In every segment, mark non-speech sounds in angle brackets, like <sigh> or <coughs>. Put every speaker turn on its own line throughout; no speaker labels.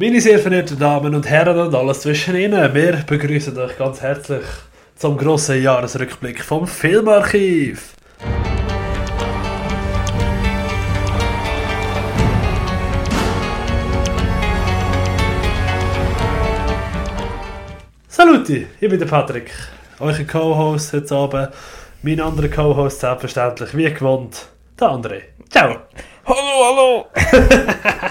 Meine sehr verehrten Damen und Herren und alles zwischen ihnen, wir begrüßen euch ganz herzlich zum grossen Jahresrückblick vom Filmarchiv. Saluti, ich bin der Patrick, euer Co-Host heute Abend. Mein anderer Co-Host selbstverständlich, wie gewohnt, der André. Ciao!
Hallo, hallo!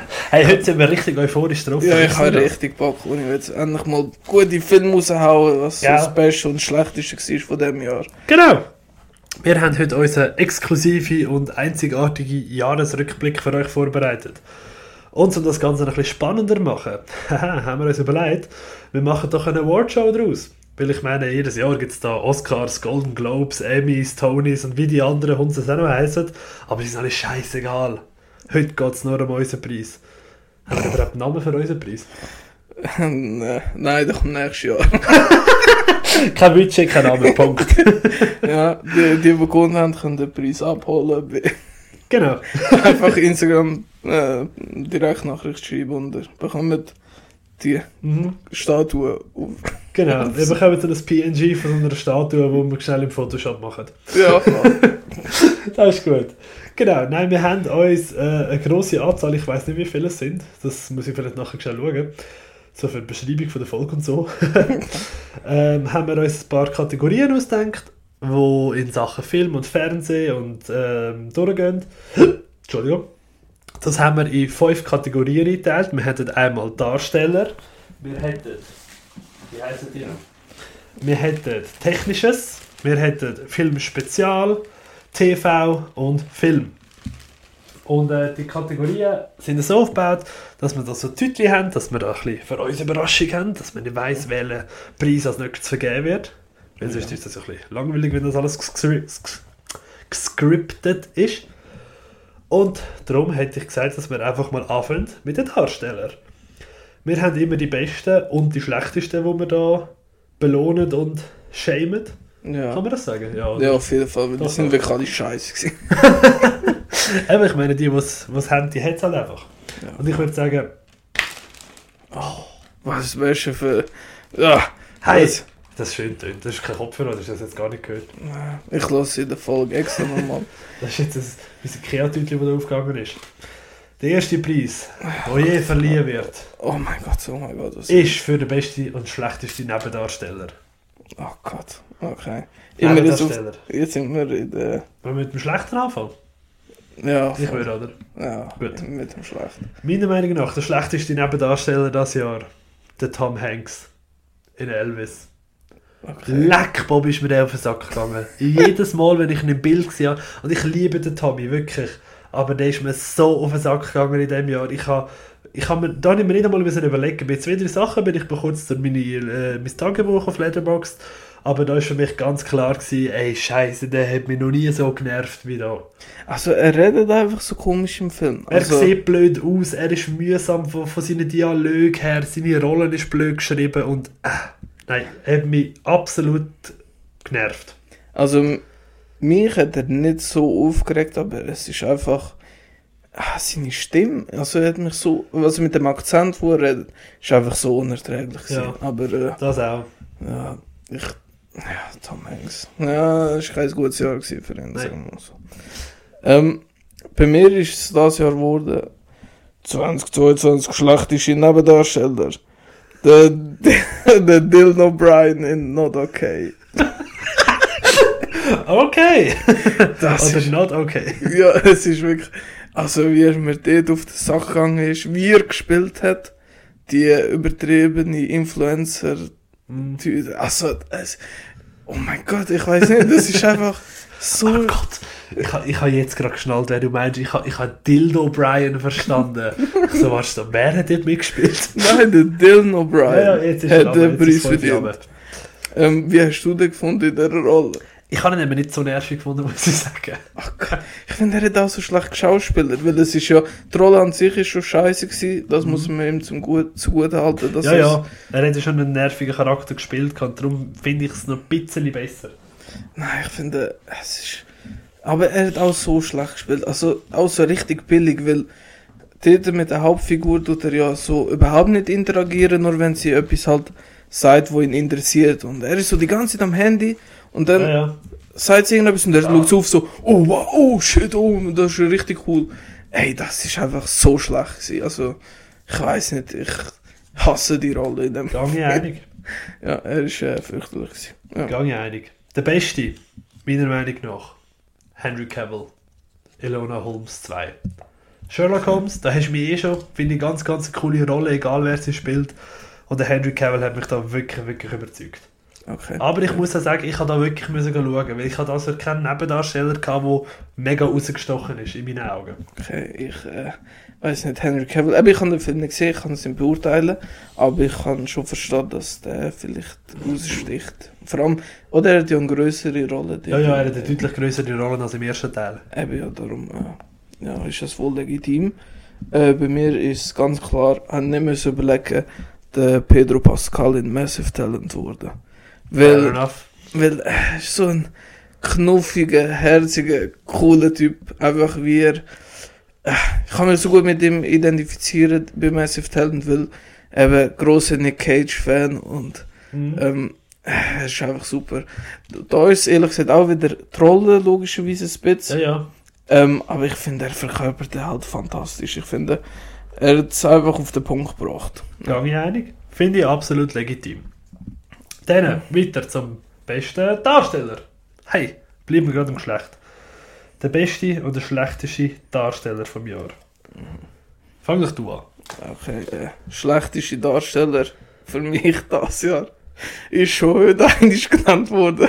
<laughs>
Hey, heute sind wir richtig euphorisch drauf.
Ja, ich habe richtig Bock, und ich will jetzt endlich mal gute Filme raushauen, was
Ja.
so special und schlechteste war von diesem Jahr.
Genau. Wir haben heute unseren exklusiven und einzigartigen Jahresrückblick für euch vorbereitet. Und um das Ganze noch ein bisschen spannender zu machen, <laughs> haben wir uns überlegt, wir machen doch eine Awardshow daraus. Weil ich meine, jedes Jahr gibt es da Oscars, Golden Globes, Emmys, Tonys und wie die anderen Hunde es auch noch heissen. Aber es ist alles scheißegal. Heute geht es nur um unseren Preis. Haben wir überhaupt einen Namen für unseren Preis?
Nee, Nein, das kommt nächstes Jahr. <laughs>
Kein Budget, kein Name, Punkt. <laughs>
ja, die, die, die gewonnen haben, können den Preis abholen.
genau. <laughs>
Einfach Instagram äh, Direktnachricht schreiben und ihr bekommt die
Mhm.
Statue auf.
Genau, wir bekommen dann ein PNG von so einer Statue, die wir schnell im Photoshop machen.
Ja,
Das ist gut. Genau, nein, wir haben uns äh, eine grosse Anzahl, ich weiß nicht wie viele es sind, das muss ich vielleicht nachher schnell schauen, so für die Beschreibung von der Folge und so, <laughs> <laughs> ähm, haben wir uns ein paar Kategorien ausgedacht, die in Sachen Film und Fernsehen und ähm, durchgehen. <clears throat> Entschuldigung. Das haben wir in fünf Kategorien eingeteilt. Wir hätten einmal Darsteller, wir hätten, wie heißen die? Wir hätten Technisches, wir hätten Filmspezial, TV und Film. Und äh, die Kategorien sind so aufgebaut, dass wir da so Tütli haben, dass wir da ein bisschen für uns Überraschung haben, dass man nicht weiss, welcher Preis als nächstes vergeben wird. Weil sonst ist das ein bisschen langweilig, wenn das alles gescri- ges- gescriptet ist. Und darum hätte ich gesagt, dass wir einfach mal anfangen mit den Darstellern. Wir haben immer die besten und die schlechtesten, die wir da belohnen und shamen. Kann
ja.
man das sagen? Ja, oder?
ja, auf jeden Fall, weil die sind wirklich alle scheiße. <laughs>
Eben, ich meine, die, die es haben, die hat es halt einfach.
Ja.
Und ich würde sagen,
Was wärst du für... Ja,
hey,
was?
das ist schön tönt. Das ist kein Kopfhörer, das hast du das jetzt gar nicht gehört.
Ich lasse in der Folge extra nochmal. <laughs>
Das ist jetzt ein bisschen Kreatütchen, das da aufgegangen ist. Der erste Preis, der je verliehen wird,
Oh mein Gott, oh mein Gott, was
ist für den besten und schlechtesten Nebendarsteller.
Oh Gott, okay. Immer jetzt, auf,
Nebendarsteller.
jetzt sind wir in der...
Wollen wir mit dem schlechten anfangen?
Ja,
Ich würde, oder?
ja
Gut.
mit dem Schlechten.
Meiner Meinung nach, der schlechteste Nebendarsteller dieses Jahr, der Tom Hanks in Elvis.
Okay.
Leck, Bob ist mir der auf den Sack gegangen. Jedes Mal, wenn ich ihn im Bild sehe, und ich liebe den Tommy, wirklich, aber der ist mir so auf den Sack gegangen in diesem Jahr. Ich habe ich habe mir, da habe ich mir nicht einmal müssen überlegen, bei zwei, drei Sachen bin ich kurz durch meine, äh, mein Tagebuch auf Letterboxd, aber da war für mich ganz klar gewesen, ey, scheiße, der hat mich noch nie so genervt wie da.
Also er redet einfach so komisch im Film.
Er
Also,
sieht blöd aus, er ist mühsam von, von seinen Dialogen her, seine Rollen ist blöd geschrieben und äh, nein, er hat mich absolut genervt.
also mich hat er nicht so aufgeregt, aber es ist einfach... Ah, seine Stimme, also er hat mich so... Also mit dem Akzent, wo er redet, ist einfach so unerträglich gewesen.
Ja.
Aber äh,
Das auch.
ja, ich... Ja, Tom Hanks. Ja, das war kein gutes Jahr für ihn,
Nein.
sagen wir so. Ähm, bei mir ist es das Jahr geworden 2022 schlechteste Nebendarsteller. Der, <laughs> der Dylan O'Brien in Not Okay. <laughs>
Okay!
Das
Oder
ist,
not okay. <laughs>
ja, es ist wirklich, also wie er mir dort auf den Sack gegangen ist, wie er gespielt hat, die übertriebene Influencer, die- also, es, oh mein Gott, ich weiß nicht, das ist einfach so,
Oh Gott! Ich, ha- ich habe jetzt gerade geschnallt, wer du meinst. Ich habe ich ha Dildo Brian verstanden. Ich so, was da? Wer hat dort mitgespielt? <laughs>
nein, der Dylan O'Brien
Ja, ja, jetzt ist er
hat den Preis verdient. Ähm, wie hast du den gefunden in dieser Rolle?
Ich habe ihn eben nicht so nervig gefunden, <laughs> muss ich sagen.
Ach Gott, ich finde, er hat auch so schlecht geschauspielert, weil es ist ja, die Rolle an sich ist schon scheiße gewesen, das muss man ihm zum gut, zugute halten.
Mhm. ja, ja. Er hat ja schon einen nervigen Charakter gespielt, gehabt, darum finde ich es noch ein bisschen besser.
Nein, ich finde, es ist, aber er hat auch so schlecht gespielt, also auch so richtig billig, weil dort mit der Hauptfigur tut er ja so überhaupt nicht interagieren, nur wenn sie etwas halt sagt, wo ihn interessiert. Und er ist so die ganze Zeit am Handy und dann
Ja, ja.
sagt sie irgendetwas und er schaut so auf so, oh wow, oh shit, oh, das ist richtig cool. Ey, das ist einfach so schlecht gewesen. Also, ich weiß nicht, ich hasse die Rolle in dem.
Gang einig. <laughs>
Ja, er ist äh, fürchterlich gewesen. Ja.
Gang einig. Der Beste, meiner Meinung nach, Henry Cavill, Elona Holmes 2. Sherlock Holmes, da hast du mich eh schon, finde ich ganz, ganz eine coole Rolle, egal wer sie spielt. Und der Henry Cavill hat mich da wirklich, wirklich überzeugt.
Okay.
Aber ich muss auch sagen, ich habe da wirklich müssen schauen, weil ich hatte also keinen Nebendarsteller gehabt, der mega rausgestochen ist in meinen Augen.
Okay, ich äh, weiß nicht, Henry Cavill. Aber ich habe den Film nicht gesehen, ich kann es nicht beurteilen. Aber ich kann schon verstehen, dass der vielleicht raussticht. Vor allem, oder er hat ja eine größere Rolle.
Ja, ja, er hat eine deutlich größere Rolle als im ersten Teil.
Eben ja, darum äh, ja, ist das wohl legitim. Äh, bei mir ist ganz klar, ich nicht müssen überlegen, der Pedro Pascal in Massive Talent wurde. Weil, weil er ist so ein knuffiger, herziger, cooler Typ. Einfach wie er. äh, Ich kann mich so gut mit ihm identifizieren bei Massive Talent, weil eben grosser Nick Cage-Fan und
Mhm.
ähm, er ist einfach super. Da ist ehrlich gesagt auch wieder Trolle, logischerweise ein
Ja,
bisschen.
ja.
Ähm, aber ich finde, er verkörpert den halt fantastisch. Ich finde, er hat es einfach auf den Punkt gebracht.
Gang ich einig. Finde ich absolut legitim. Dann weiter zum besten Darsteller. Hey, bleiben wir gerade im Geschlecht. Der beste und der schlechteste Darsteller vom Jahr. Fang doch du an.
Okay, äh, schlechteste Darsteller für mich das Jahr ist schon heute eigentlich genannt worden.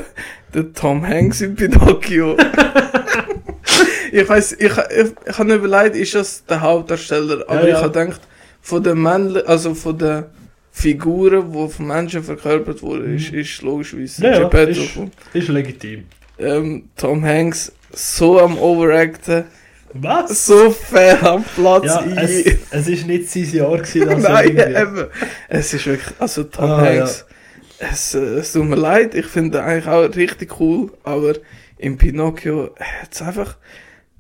Der Tom Hanks in Pinocchio. <laughs> ich weiß, ich, ich, ich habe überlegt, ist das der Hauptdarsteller, aber
Ja, ja.
ich habe gedacht, von den Männlichen, also von den Figuren, die von Menschen verkörpert wurden, ist, ist logischerweise
Ja, ja,
Geppetto.
ist, ist legitim.
ähm, Tom Hanks so am Overacten,
Was?
so fair am Platz
Ja, es, es ist nicht sein Jahr gewesen, <laughs> das
Nein,
irgendwie.
eben. Es ist wirklich, also Tom
Ah,
Hanks, es, äh, es tut mir leid, ich finde ihn eigentlich auch richtig cool, aber im Pinocchio hat es einfach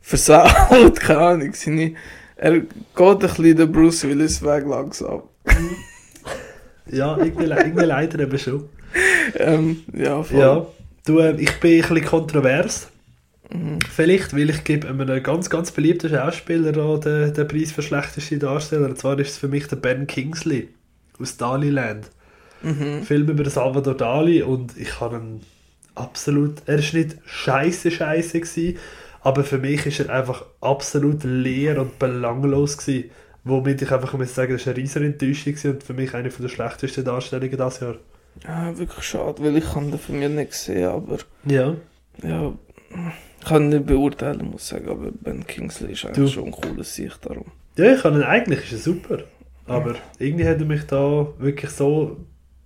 versaut, <laughs> keine Ahnung, seine, er geht ein bisschen den Bruce Willis Weg langsam.
Ja, irgendwie leider eben schon.
Ähm, ja, voll.
Ja, du, äh, ich bin ein bisschen kontrovers.
Mhm.
Vielleicht, weil ich gebe einem ganz, ganz beliebten Schauspieler auch den, den Preis für schlechteste Darsteller. Und zwar ist es für mich der Ben Kingsley aus Daliland.
Mhm.
Film über Salvador Dali und ich habe ihn absolut... Er ist nicht scheiße scheiße gewesen, aber für mich ist er einfach absolut leer und belanglos gewesen. Womit ich einfach muss sagen, das war eine riesige Enttäuschung und für mich eine der schlechtesten Darstellungen dieses Jahr.
ja, wirklich schade, weil ich kann den von mir nicht gesehen, aber
Ja.
ja, ich kann nicht beurteilen, muss ich sagen, aber Ben Kingsley ist
Du.
eigentlich schon ein cooles Sicht darum.
Ja, ich habe ihn eigentlich, ist er super. Aber irgendwie hat er mich da wirklich so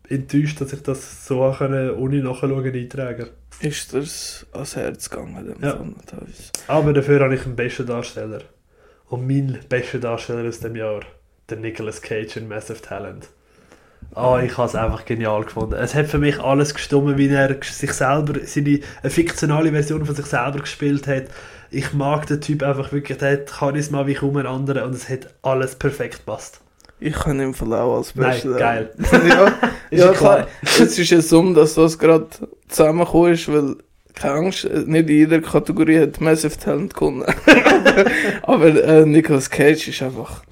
enttäuscht, dass ich das so auch können, ohne nachschauen eintragen
Ist das ans Herz gegangen, dem
Ja.
Fall.
Aber dafür habe ich einen besten Darsteller. Und mein bester Darsteller aus dem Jahr, der Nicolas Cage in Massive Talent. Ah, ich habe es einfach genial gefunden. Es hat für mich alles gestimmt, wie er sich selber, seine eine fiktionale Version von sich selber gespielt hat. Ich mag den Typ einfach wirklich, der hat Charisma wie kaum ein anderer und es hat alles perfekt gepasst.
Ich kann im Fall auch als
Nein,
Beste.
geil. <laughs>
ja, <laughs>
Ist
ja
ja
klar. Es ist jetzt um, dass das gerade zusammengekommen ist, weil keine Angst, nicht in jeder Kategorie hat Massive Talent gewonnen. <laughs> aber äh, Nicolas Cage ist einfach.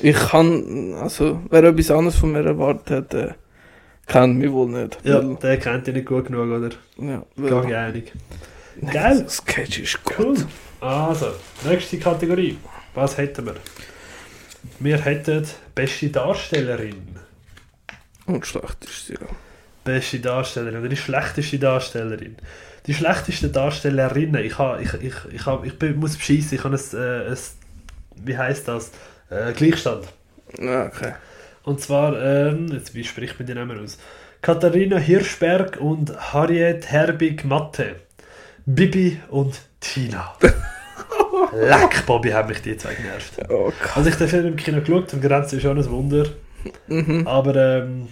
Ich kann, also, wer etwas anderes von mir erwartet hätte, kennt mich wohl nicht.
Ja,
Weil,
der kennt ihn nicht gut genug, oder?
ja, weil
ich einig. Geil.
Cage ist gut.
Cool. Also, nächste Kategorie. Was hätten wir? Wir hätten beste Darstellerin.
Und schlecht ist sie, ja.
Beste Darstellerin oder die schlechteste Darstellerin. Die schlechteste Darstellerinnen. Ich, ha, ich, ich, ich, ha, ich bin, muss beschissen. Ich habe ein, äh, ein, wie heißt das? Äh, Gleichstand.
Ja, okay.
Und zwar, ähm, jetzt, wie spricht man die Namen aus? Katharina Hirschberg und Harriet Herbig-Matte. Bibi und Tina. <laughs> Leck, Bobby, haben mich die zwei genervt.
Oh,
Also ich den Film im Kino geschaut und Grenze ist schon ein Wunder.
mhm.
Aber ähm,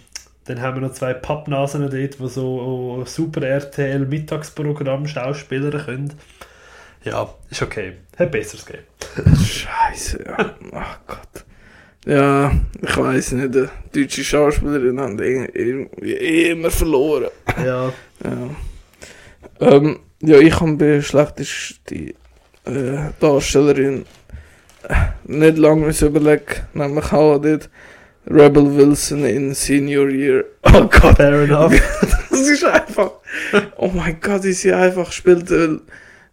dann haben wir noch zwei Pappnasen dort, die so super RTL Mittagsprogramm Schauspieler können. Ja, ist okay. Hat besseres gegeben.
Scheiße, ja. Ach Gott. Ja, ich weiß nicht. Die deutsche Schauspielerin haben immer verloren.
Ja.
Ja. Ähm, ja, ich habe bei schlechteste äh, Darstellerin äh, nicht lange überlegen, nämlich auch dort Rebel Wilson in Senior Year. Oh Gott,
Fair enough. <laughs>
das ist einfach. Oh mein Gott, wie sie einfach spielt. weil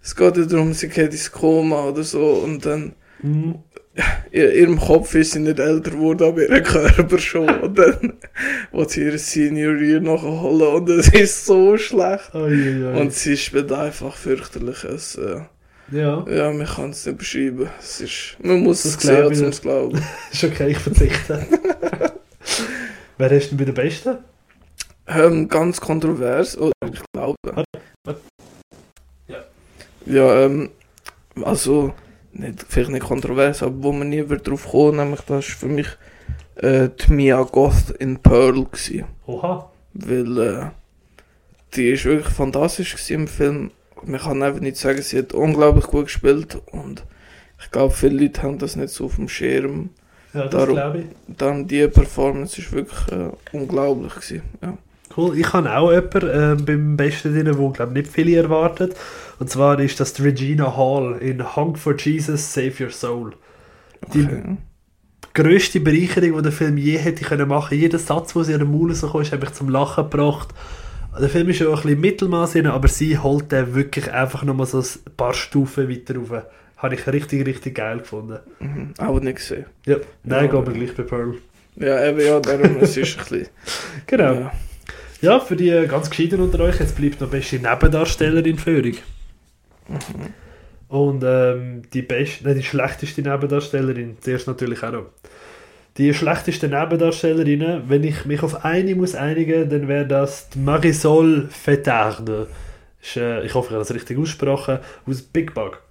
Es geht ja darum, sie geht ins Koma oder so und dann
Mhm.
in ihrem Kopf ist sie nicht älter geworden, aber ihr Körper schon. <laughs> Und dann will sie ihre Senior Year nachholen und es ist so schlecht.
Ui, ui, ui.
Und sie spielt einfach fürchterlich. Es, äh,
ja,
ja, man kann es nicht beschreiben. Es ist, man muss
Das
es sehen, um es zu glauben. <laughs>
ist okay, ich verzichte. <laughs> Wer ist denn bei der Besten?
Ähm, ganz kontrovers, oder ich glaube.
Ja.
Ja, ähm, also, nicht, vielleicht nicht kontrovers, aber wo man nie wird drauf kommen, nämlich das ist für mich äh, die Mia Goth in Pearl gewesen.
Oha.
Weil, äh, die ist wirklich fantastisch gewesen im Film. Man kann einfach nicht sagen, sie hat unglaublich gut gespielt und ich glaube, viele Leute haben das nicht so auf dem Schirm.
Ja, das
Darum-
glaube ich.
Dann die Performance ist wirklich äh, unglaublich gewesen. Ja.
Cool. Ich habe auch jemanden ähm, beim Besten drin, wo glaube nicht viele erwartet. Und zwar ist das Regina Hall in Hung for Jesus, Save Your Soul. Die
Okay.
grösste Bereicherung, die der Film je hätte können machen. Jeder Satz, wo sie an den Maul rausgekommen ist, hat mich zum Lachen gebracht. Der Film ist ja auch ein bisschen Mittelmaß, aber sie holt den wirklich einfach nochmal so ein paar Stufen weiter rauf. Habe ich richtig, richtig geil gefunden.
Mhm. Auch nicht gesehen.
Ja, nein,
Ja.
wir gleich bei Pearl.
Ja, eben, ja, darum es ist ein bisschen. <laughs>
Genau. Ja.
Ja.
für die ganz Gescheiten unter euch, jetzt bleibt noch beste Nebendarstellerin Führung. Und ähm, die, best, nein, die schlechteste Nebendarstellerin, zuerst natürlich auch noch. Die schlechteste Nebendarstellerin, wenn ich mich auf eine muss einigen, dann wäre das die Marisol Fetarde. Ist, äh, ich hoffe, ich habe das richtig ausgesprochen, aus Big Bug.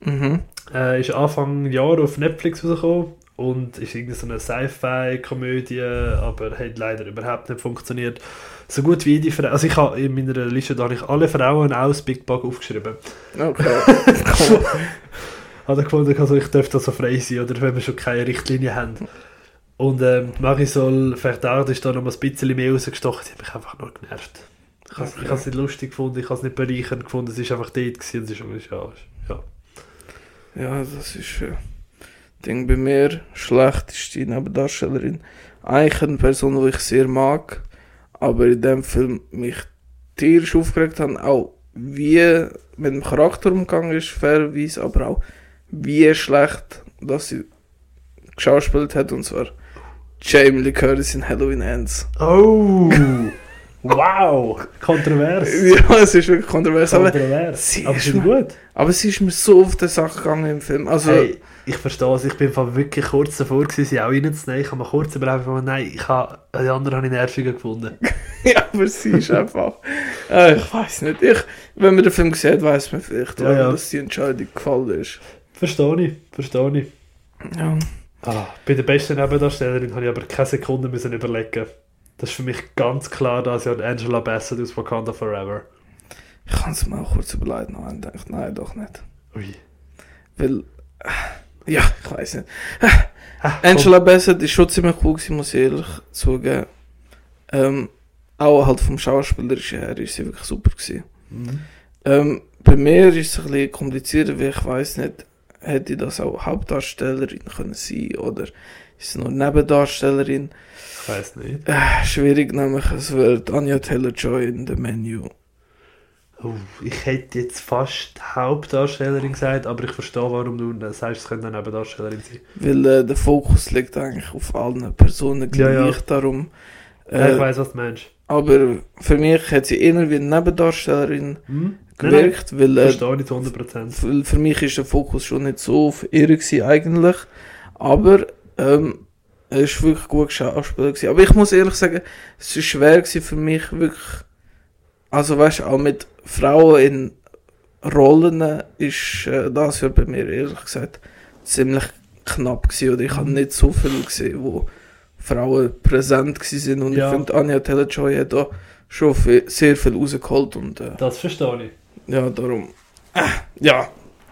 Mhm.
Äh, ist Anfang Jahr auf Netflix rausgekommen und ist irgendwie so eine Sci-Fi-Komödie, aber hat leider überhaupt nicht funktioniert. So gut wie jede Frau, also ich habe in meiner Liste da ich alle Frauen aus Big Bug aufgeschrieben.
Okay. <laughs>
Habe gefunden, also ich dürfte da so frei sein, oder wenn wir schon keine Richtlinie haben. Und ähm, Marisol Verdard ist da noch mal ein bisschen mehr rausgestochen, die hat mich einfach nur genervt. Ich habe
Okay.
es nicht lustig gefunden, ich habe es nicht bereichernd gefunden, es ist einfach dort gewesen, und es ist, ist, ja, ja.
ja, das ist. Äh, Ding bei mir, schlechteste Nebendarstellerin. Eigentlich eine Person, die ich sehr mag, aber in dem Film mich tierisch aufgeregt haben, auch wie mit dem Charakter umgegangen ist, fairerweise, aber auch wie schlecht, dass sie geschauspielt hat, und zwar Jamie Lee Curtis in Halloween Ends.
Oh! <laughs> wow! Kontrovers! <laughs>
Ja, es ist wirklich kontrovers, aber,
Kontrovers.
sie
aber
ist
sie ist
mir-
gut.
aber sie ist mir so auf den Sack gegangen im Film. Also,
Hey, ich verstehe es. Ich bin wirklich kurz davor, gewesen, sie auch reinzunehmen. Ich habe mir kurz überlegt, aber nein, ich habe, die anderen habe ich nerviger gefunden. <laughs>
Ja, aber sie ist einfach. Äh, ich weiß nicht. Ich, wenn man den Film sieht, weiß man vielleicht,
Ja, ja.
dass die Entscheidung gefallen ist.
Verstehe ich, verstehe ich.
Ja.
Ah, bei der besten Nebendarstellerin habe ich aber keine Sekunde müssen überlegen. Das ist für mich ganz klar, dass ja Angela Bassett aus Wakanda Forever.
Ich kann es mir auch kurz überlegen und gedacht, nein, doch nicht.
Ui.
Weil. äh, Ja, ich weiß nicht.
Ah,
Angela Bassett ist schon ziemlich cool, gewesen, muss ich ehrlich zugeben. Ähm, auch halt vom Schauspielerischen her ist sie wirklich super gewesen.
Mhm.
Ähm, bei mir ist es ein bisschen komplizierter, weil ich weiß nicht, hätte das auch Hauptdarstellerin können sein oder ist es nur Nebendarstellerin?
Ich weiß nicht.
Äh, schwierig, nämlich es wird Anya Taylor-Joy in The Menu.
Oh, ich hätte jetzt fast Hauptdarstellerin gesagt, aber ich verstehe, warum du sagst, es könnte eine Nebendarstellerin sein.
Weil äh, der Fokus liegt eigentlich auf allen Personen
Ja,
gleich
ja.
darum.
Ja, ich
Äh,
weiß, was du meinst.
aber für mich hat sie eher wie eine Nebendarstellerin
Hm? Nein, nein,
gewirkt, weil äh,
verstehe ich zu 100%.
Weil für mich ist der Fokus schon nicht so auf ihr gewesen, eigentlich. Aber ähm, er ist wirklich gut gewesen. Aber ich muss ehrlich sagen, es ist schwer gewesen für mich wirklich. Also weißt du, auch mit Frauen in Rollen ist äh, das ja bei mir ehrlich gesagt ziemlich knapp gewesen. Oder ich habe nicht so viel gesehen, wo Frauen präsent sind. Und
Ja.
ich finde, Anja Taylor-Joy hat da schon viel, sehr viel rausgeholt. Und äh,
Das verstehe ich.
Ja, darum. Äh, ja,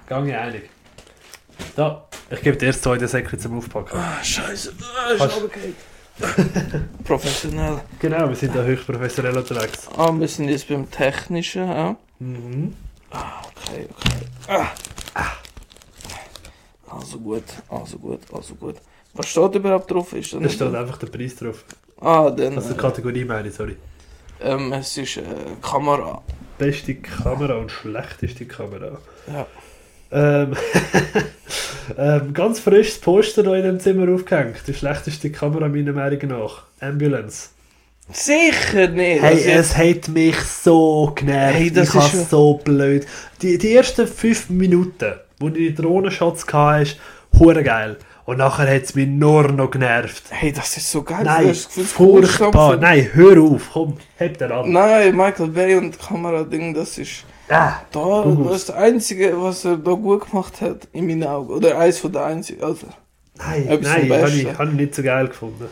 gang ich einig. Da, ich gebe dir erst zwei den Säckchen zum Aufpacken.
Ah, scheiße. Ah, ist. <laughs> Professionell.
Genau, wir sind da höchstprofessionell unterwegs.
Ah, wir sind jetzt beim Technischen, ja.
Mhm.
Okay, okay. Ah. Also gut, also gut, also gut. Was steht überhaupt drauf? Ist
Da steht einfach der Preis drauf.
Ah, dann.
Also die Kategorie meine ich, sorry.
ähm, es ist äh, Kamera.
Beste Kamera und schlechteste Kamera.
Ja.
Ähm, <laughs> ähm, ganz frisches Poster da in dem Zimmer aufgehängt. Die schlechteste Kamera meiner Meinung nach. Ambulance.
Sicher nicht!
Hey,
Also
es hat mich so genervt.
Hey, das
ich
ist ja-
so blöd. Die, die ersten fünf Minuten, wo du die Drohnenschatz hast, hure geil. Und nachher hat es mich nur noch genervt.
Hey, das ist so geil.
Nein,
das Gefühl,
furchtbar. Nein, hör auf. Komm, heb den an.
Nein, Michael Bay und Kamerading, das ist
Ah,
da das, ist das Einzige, was er da gut gemacht hat, in meinen Augen. Oder eins von der einzigen. Also,
nein, nein, habe ich, hab ich nicht so geil gefunden.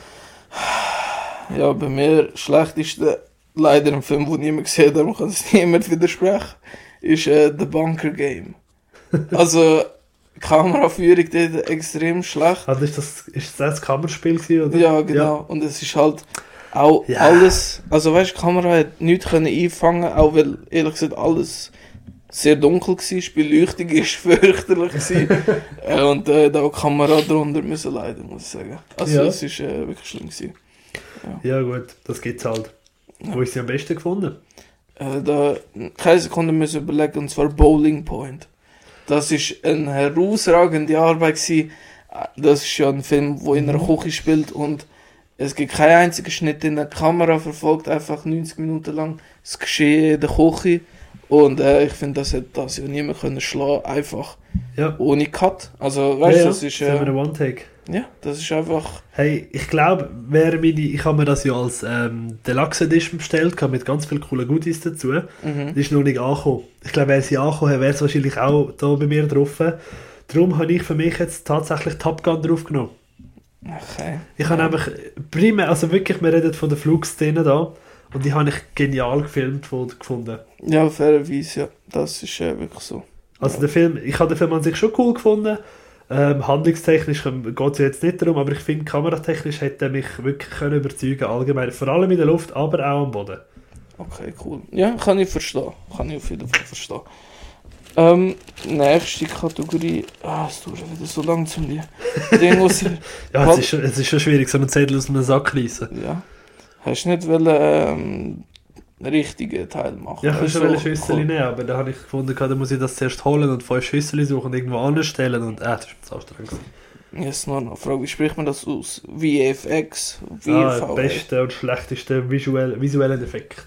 ja, bei mir schlechteste, leider ein Film, den niemand gesehen hat, darum kann es <laughs> niemand widersprechen, ist äh, The Bunker Game. <laughs> Also, Kameraführung dort extrem schlecht.
Also ist das, ist das das Kammerspiel gewesen, oder?
Ja, genau. Und es ist halt auch
Ja.
alles. Also weißt du, die Kamera hat nichts können einfangen, auch weil ehrlich gesagt alles sehr dunkel war. Die Beleuchtung ist <laughs> fürchterlich. <laughs> äh, und äh, da auch die Kamera drunter müssen leiden, muss ich sagen. Also
Ja.
es ist äh, wirklich schlimm gewesen.
Ja, gut, das gibt's halt. Wo ist sie am besten gefunden?
Äh, da keine Sekunde müssen überlegen, und zwar Bowling Point. Das ist eine herausragende Arbeit gewesen. Das ist ja ein Film, wo in einer Küche spielt und es gibt keinen einzigen Schnitt in der Kamera, verfolgt einfach 90 Minuten lang das Geschehen in der Küche. Und äh, ich finde, das hätte das ja niemand können schlagen, einfach
Ja.
ohne Cut. Also, weißt du,
ja,
das ist, äh,
ein One-Take.
ja, das ist einfach,
Hey, ich glaube, wäre meine, ich habe mir das ja als ähm, Deluxe Edition bestellt, mit ganz vielen coolen Goodies dazu.
mhm.
Die ist noch nicht angekommen. Ich glaube, wäre sie angekommen, wäre es wahrscheinlich auch da bei mir drauf. Darum habe ich für mich jetzt tatsächlich Top Gun draufgenommen.
okay.
Ich habe nämlich primär, also wirklich, wir reden von der Flugszene da und die habe ich genial gefilmt gefunden.
Ja, fairerweise, ja. Das ist äh, wirklich so.
Also der Film, ich habe den Film an sich schon cool gefunden. Ähm, handlungstechnisch geht es jetzt nicht darum, aber ich finde, kameratechnisch hätte er mich wirklich können überzeugen allgemein. Vor allem in der Luft, aber auch am Boden.
Okay, cool. Ja, kann ich verstehen. Kann ich auf jeden Fall verstehen. Ähm, nächste Kategorie. Ah, es dauert wieder so lang zum Ding aus. <laughs>
Ja,
Halt.
es ist, schon, es ist schon schwierig, so einen Zettel aus einem Sack reißen.
Ja. Hast du nicht wollen, ähm, einen richtigen Teil machen?
Ja, ich wollte schon eine Schüssel nehmen, aber da habe ich gefunden, da muss ich das zuerst holen und fünf Schüssel suchen und irgendwo anstellen und äh, das ist zu anstrengend.
Jetzt noch eine Frage. Wie spricht man das aus? VFX?
Ah,
VFX?
beste und schlechteste visuell, visuellen Effekt.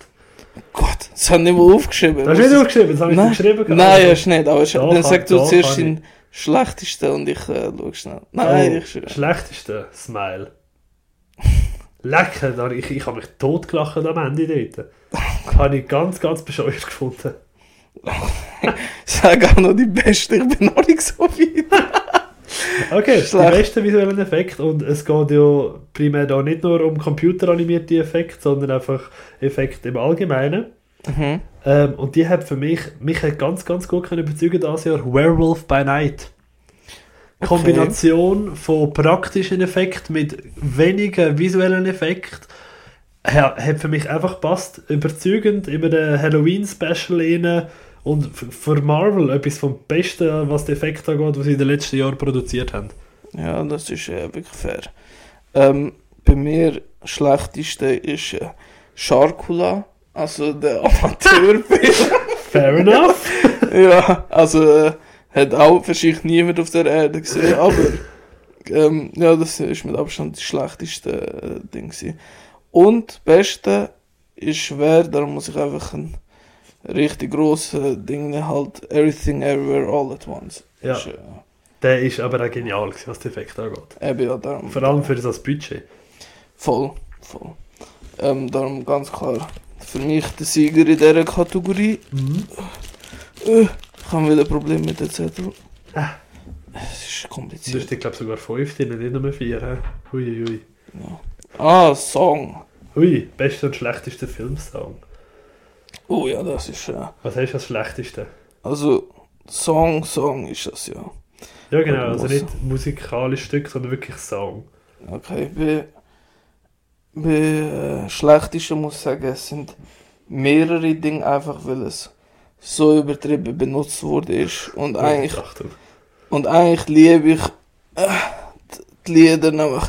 Gott, das hat nicht mal aufgeschrieben.
Das hast du nicht aufgeschrieben, das habe ich
Nein.
dir geschrieben.
Nein, hast du nicht. Aber
Doch,
dann sag du zuerst den schlechtesten und ich äh, schau schnell. Nein,
oh,
ich schwöre.
Schlechteste Smile. Lecker, ich, ich habe mich totgelacht am Ende dort. habe ich ganz, ganz bescheuert gefunden. <laughs>
Sag auch noch die beste, ich bin noch nicht so weit. <laughs>
Okay,
Schlecht.
die besten visuellen Effekte und es geht ja primär da nicht nur um computeranimierte Effekte, sondern einfach Effekte im Allgemeinen.
Mhm.
Ähm, und die hat für mich, mich hat ganz, ganz gut können überzeugen dieses Jahr Werewolf by Night.
Okay.
Kombination von praktischen Effekten mit wenigen visuellen Effekten ha- hat für mich einfach passt. Überzeugend über den Halloween-Special rein und für Marvel etwas vom Besten, was die Effekte angeht, was sie in den letzten Jahren produziert haben.
Ja, das ist äh, wirklich fair. Ähm, bei mir schlechteste ist äh, Sharkula, also der <laughs> Amateurfilm.
Fair enough. <laughs>
ja, also äh, hat auch wahrscheinlich niemand auf der Erde gesehen, <laughs> aber ähm, ja, das ist mit Abstand das schlechteste äh, Ding gewesen. Und das Beste ist schwer, darum muss ich einfach ein richtig grosses Ding halt Everything Everywhere All at Once.
Ja.
Ist, äh,
Der ist aber auch genial, gewesen, was die Effekte angeht.
eben, ja, darum.
Vor allem für das Budget.
Voll, voll. Ähm, darum ganz klar für mich der Sieger in dieser Kategorie. Äh, ich habe wieder ein Problem mit dem Zettel. Es ist
Du
kompliziert.
hast, ich glaube, sogar fünf drin, nicht nur vier. hä? Hui, hui.
Ja. Ah, Song.
Hui, bester und schlechtester Filmsong.
Oh ja, das ist. Äh,
Was hast du als schlechteste?
also, Song, Song ist das ja.
Ja, genau. Also nicht musikalisches Stück, sondern wirklich Song.
Okay, bei, bei äh, schlechteste muss ich sagen, es sind mehrere Dinge einfach, weil es so übertrieben benutzt wurde ist und eigentlich und eigentlich liebe ich äh, die Lieder nämlich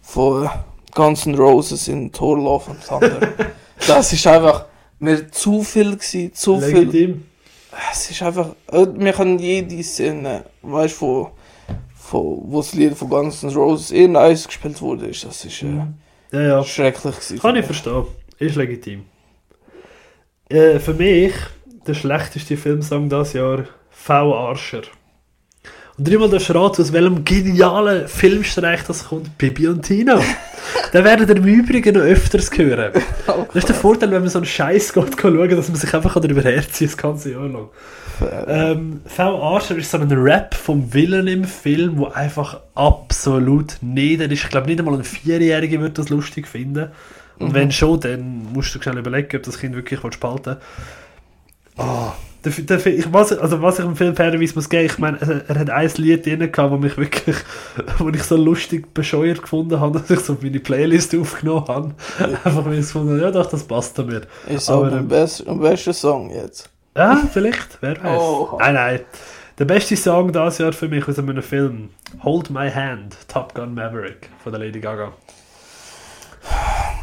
von Guns N' Roses in Thor Love and Thunder. <laughs> das ist einfach mir zu viel gewesen, zu viel.
Legitim.
Es ist einfach, äh, wir können jede Szene, weißt du, von, von, wo das Lied von Guns N' Roses in Eis gespielt wurde, ist, das ist äh,
Ja, ja.
schrecklich gewesen.
Kann ich verstehen. Ist legitim. Äh, für mich der schlechteste Filmsong dieses Jahr V. Arscher. Und dreimal darfst raten, aus welchem genialen Filmstreich das kommt. Bibi und Tina. <laughs> Den werden ihr im Übrigen noch öfters hören. <laughs> Das ist der Vorteil, wenn man so einen Scheiß geht schauen, dass man sich einfach darüber herzieht, das ganze Jahr lang. Ähm, V. Arscher ist so ein Rap vom Willen im Film, wo einfach absolut nieder ist. Ich glaube, nicht einmal ein Vierjähriger wird das lustig finden. Und wenn schon, dann musst du schnell überlegen, ob das Kind wirklich spalten Ah, der, der, ich, was, also was ich im Film fairerweise muss geben, ich meine, er, hat ein Lied drin gehabt, wo mich wirklich, <laughs> wo ich so lustig bescheuert gefunden habe, <laughs> dass ich so meine Playlist aufgenommen habe. <laughs> Einfach weil ich gefunden habe, ja doch, das passt damit.
Ist
Aber,
aber
ähm,
ein, best, ein bester Song jetzt.
Ja, vielleicht, wer weiß.
Oh.
Nein, nein. Der beste Song dieses Jahr für mich aus einem Film, Hold My Hand, Top Gun Maverick von der Lady Gaga.